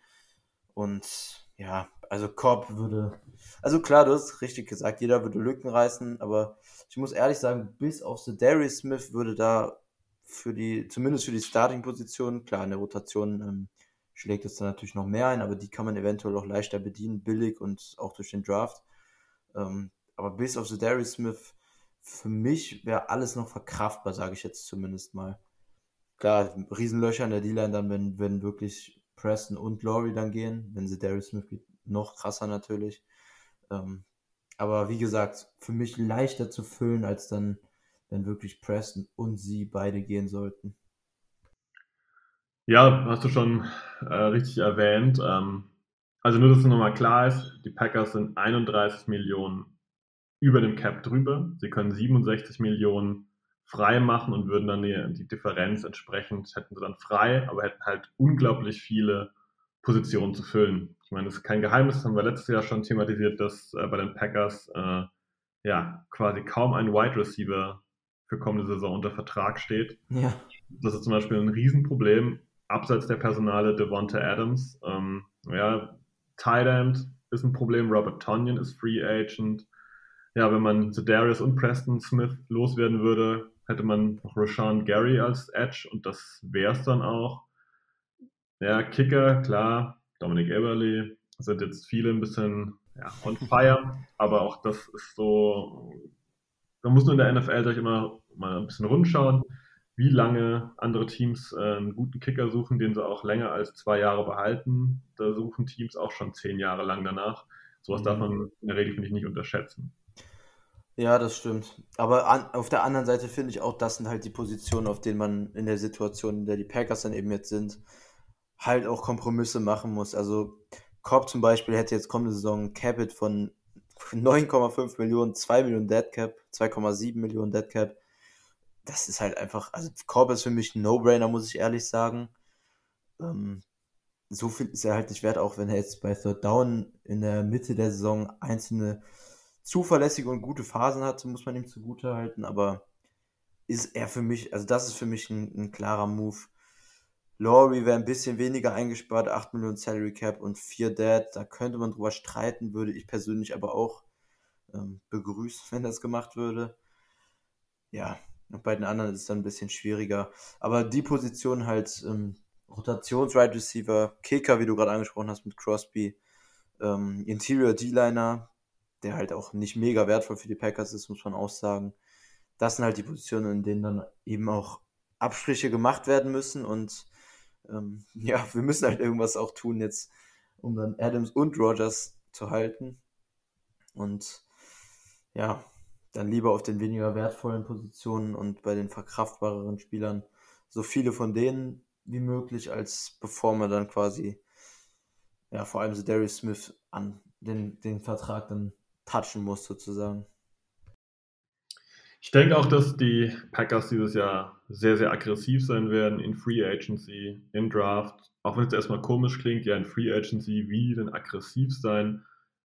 Und ja, also Korb würde. Also klar, du hast richtig gesagt, jeder würde Lücken reißen, aber ich muss ehrlich sagen, bis auf The Darius Smith würde da für die, zumindest für die Starting-Position, klar, in der Rotation ähm, schlägt es dann natürlich noch mehr ein, aber die kann man eventuell auch leichter bedienen, billig und auch durch den Draft. Ähm, aber bis auf Darius Smith, für mich wäre alles noch verkraftbar, sage ich jetzt zumindest mal. Klar, Riesenlöcher in der D-Line dann, wenn, wenn wirklich Preston und Laurie dann gehen. Wenn Darius Smith geht, noch krasser natürlich. Ähm, aber wie gesagt, für mich leichter zu füllen, als dann, wenn wirklich Preston und sie beide gehen sollten. Ja, hast du schon äh, richtig erwähnt. Ähm, Also nur, dass es nochmal klar ist, die Packers sind 31 Millionen über dem Cap drüber. Sie können 67 Millionen frei machen und würden dann die, die Differenz entsprechend, hätten sie dann frei, aber hätten halt unglaublich viele Positionen zu füllen. Ich meine, das ist kein Geheimnis, das haben wir letztes Jahr schon thematisiert, dass äh, bei den Packers äh, ja quasi kaum ein Wide Receiver für kommende Saison unter Vertrag steht. Ja. Das ist zum Beispiel ein Riesenproblem. Abseits der Personale Devonta Adams, ähm, ja, Tight End ist ein Problem, Robert Tonyan ist Free Agent. Ja, wenn man Darius und Preston Smith loswerden würde, hätte man noch Rashawn Gary als Edge und das wäre es dann auch. Ja, Kicker, klar, Dominic Eberly, sind jetzt viele ein bisschen ja, on fire, aber auch das ist so, man muss nur in der NFL, sag ich immer, mal ein bisschen rundschauen, wie lange andere Teams äh, einen guten Kicker suchen, den sie auch länger als zwei Jahre behalten. Da suchen Teams auch schon zehn Jahre lang danach. Sowas mhm. darf man in der Regel, finde ich, nicht unterschätzen. Ja, das stimmt. Aber an, auf der anderen Seite finde ich auch, das sind halt die Positionen, auf denen man in der Situation, in der die Packers dann eben jetzt sind, halt auch Kompromisse machen muss. Also Cobb zum Beispiel hätte jetzt kommende Saison Capit von 9,5 Millionen, 2 Millionen Dead Cap, 2,7 Millionen Dead Cap. Das ist halt einfach, also Cobb ist für mich ein No-Brainer, muss ich ehrlich sagen. Ähm, so viel ist er halt nicht wert, auch wenn er jetzt bei Third Down in der Mitte der Saison einzelne zuverlässige und gute Phasen hatte, muss man ihm zugute halten, aber ist er für mich, also das ist für mich ein, ein klarer Move. Laurie wäre ein bisschen weniger eingespart, 8 Millionen Salary Cap und 4 Dead. Da könnte man drüber streiten, würde ich persönlich aber auch ähm, begrüßen, wenn das gemacht würde. Ja, und bei den anderen ist es dann ein bisschen schwieriger. Aber die Position halt ähm, Rotations-Right Receiver, Kicker, wie du gerade angesprochen hast mit Crosby, ähm, Interior D-Liner, der halt auch nicht mega wertvoll für die Packers ist, muss man auch sagen. Das sind halt die Positionen, in denen dann eben auch Abstriche gemacht werden müssen und ähm, ja, wir müssen halt irgendwas auch tun jetzt, um dann Adams und Rogers zu halten. Und ja, dann lieber auf den weniger wertvollen Positionen und bei den verkraftbareren Spielern so viele von denen wie möglich, als bevor man dann quasi, ja, vor allem so Darius Smith an den, den Vertrag dann touchen muss, sozusagen. Ich denke auch, dass die Packers dieses Jahr sehr, sehr aggressiv sein werden in Free Agency, in Draft. Auch wenn es erstmal komisch klingt, ja, in Free Agency, wie denn aggressiv sein,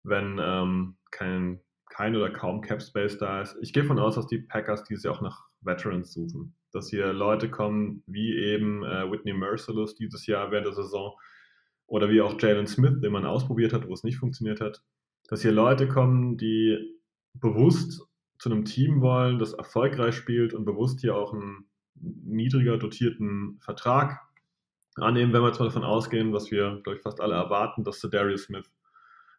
wenn ähm, kein, kein oder kaum Cap Space da ist. Ich gehe davon aus, dass die Packers dieses Jahr auch nach Veterans suchen. Dass hier Leute kommen, wie eben äh, Whitney Merciless dieses Jahr während der Saison oder wie auch Jalen Smith, den man ausprobiert hat, wo es nicht funktioniert hat. Dass hier Leute kommen, die bewusst zu einem Team wollen, das erfolgreich spielt und bewusst hier auch einen niedriger dotierten Vertrag annehmen, wenn wir jetzt mal davon ausgehen, was wir, glaube ich, fast alle erwarten, dass Darius Smith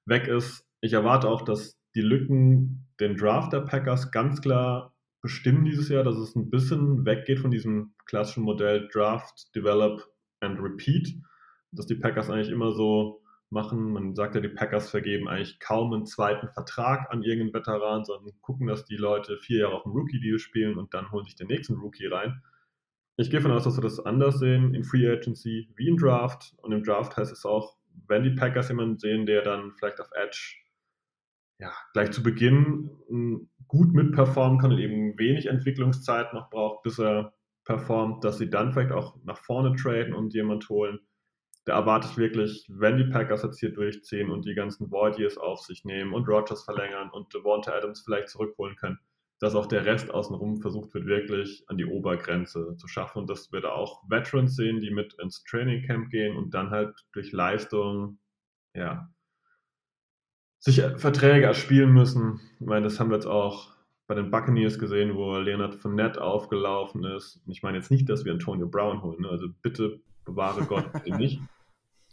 weg ist. Ich erwarte auch, dass die Lücken den Draft der Packers ganz klar bestimmen dieses Jahr, dass es ein bisschen weggeht von diesem klassischen Modell Draft, Develop and Repeat, dass die Packers eigentlich immer so machen. Man sagt ja, die Packers vergeben eigentlich kaum einen zweiten Vertrag an irgendeinen Veteran, sondern gucken, dass die Leute vier Jahre auf dem Rookie-Deal spielen und dann holen sich den nächsten Rookie rein. Ich gehe davon aus, dass wir das anders sehen in Free Agency wie im Draft. Und im Draft heißt es auch, wenn die Packers jemanden sehen, der dann vielleicht auf Edge ja, gleich zu Beginn hm, gut mitperformen kann und eben wenig Entwicklungszeit noch braucht, bis er performt, dass sie dann vielleicht auch nach vorne traden und jemand holen, da erwarte ich wirklich, wenn die Packers jetzt hier durchziehen und die ganzen Void Years auf sich nehmen und Rogers verlängern und Devonta Adams vielleicht zurückholen können, dass auch der Rest außenrum versucht wird, wirklich an die Obergrenze zu schaffen und dass wir da auch Veterans sehen, die mit ins Training Camp gehen und dann halt durch Leistung, ja, sich Verträge erspielen müssen. Ich meine, das haben wir jetzt auch bei den Buccaneers gesehen, wo Leonard Fournette aufgelaufen ist. Und ich meine jetzt nicht, dass wir Antonio Brown holen. Ne? Also bitte bewahre Gott nicht.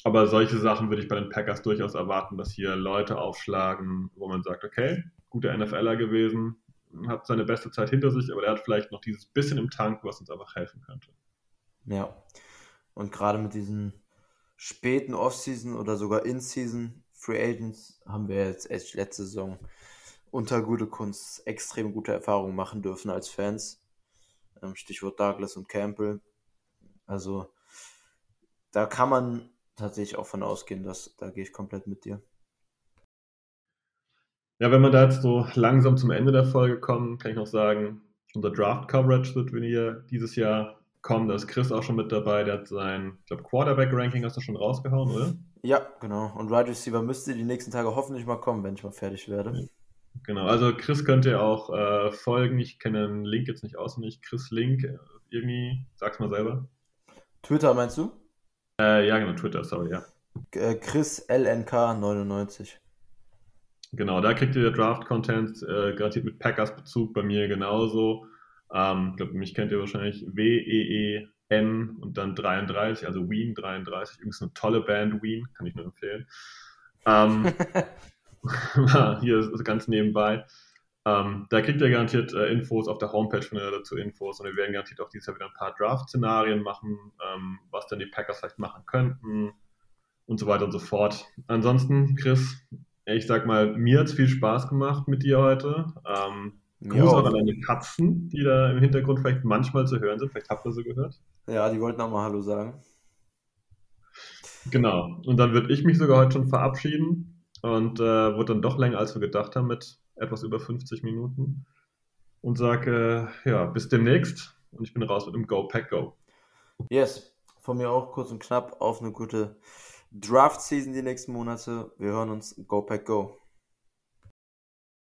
Aber solche Sachen würde ich bei den Packers durchaus erwarten, dass hier Leute aufschlagen, wo man sagt, okay, guter NFLer gewesen, hat seine beste Zeit hinter sich, aber er hat vielleicht noch dieses bisschen im Tank, was uns einfach helfen könnte. Ja. Und gerade mit diesen späten Offseason oder sogar In-Season Free Agents haben wir jetzt echt letzte Saison unter gute Kunst extrem gute Erfahrungen machen dürfen als Fans. Ähm, Stichwort Douglas und Campbell. Also da kann man tatsächlich auch von ausgehen, dass da gehe ich komplett mit dir. Ja, wenn wir da jetzt so langsam zum Ende der Folge kommen, kann ich noch sagen, unser Draft Coverage wird wir dieses Jahr kommen. Da ist Chris auch schon mit dabei. Der hat sein, ich glaube, Quarterback-Ranking hast du schon rausgehauen, oder? Ja, genau. Und Wide Receiver müsste die nächsten Tage hoffentlich mal kommen, wenn ich mal fertig werde. Genau, also Chris könnt ihr auch äh, folgen. Ich kenne den Link jetzt nicht auswendig. Chris Link, äh, irgendwie, sag's mal selber. Twitter meinst du? Äh, ja, genau, Twitter, sorry, ja. Äh, Chris LNK99. Genau, da kriegt ihr Draft-Content, äh, garantiert mit Packers-Bezug, bei mir genauso. Ähm, ich glaube, mich kennt ihr wahrscheinlich W-E-E-N und dann 33, also Ween 33. Übrigens eine tolle Band, Ween, kann ich nur empfehlen. Ähm, hier ist ganz nebenbei. Ähm, da kriegt ihr garantiert äh, Infos auf der Homepage findet ihr dazu Infos und wir werden garantiert auch dieses Jahr wieder ein paar Draft-Szenarien machen, ähm, was dann die Packers vielleicht machen könnten und so weiter und so fort. Ansonsten, Chris, ich sag mal, mir hat es viel Spaß gemacht mit dir heute. Ähm, Gruß auch an deine Katzen, die da im Hintergrund vielleicht manchmal zu hören sind. Vielleicht habt ihr sie gehört. Ja, die wollten auch mal Hallo sagen. Genau. Und dann würde ich mich sogar heute schon verabschieden und äh, wurde dann doch länger, als wir gedacht haben, mit etwas über 50 Minuten. Und sage, äh, ja, bis demnächst. Und ich bin raus mit dem Go Pack Go. Yes, von mir auch kurz und knapp auf eine gute Draft-Season die nächsten Monate. Wir hören uns. Go Pack Go.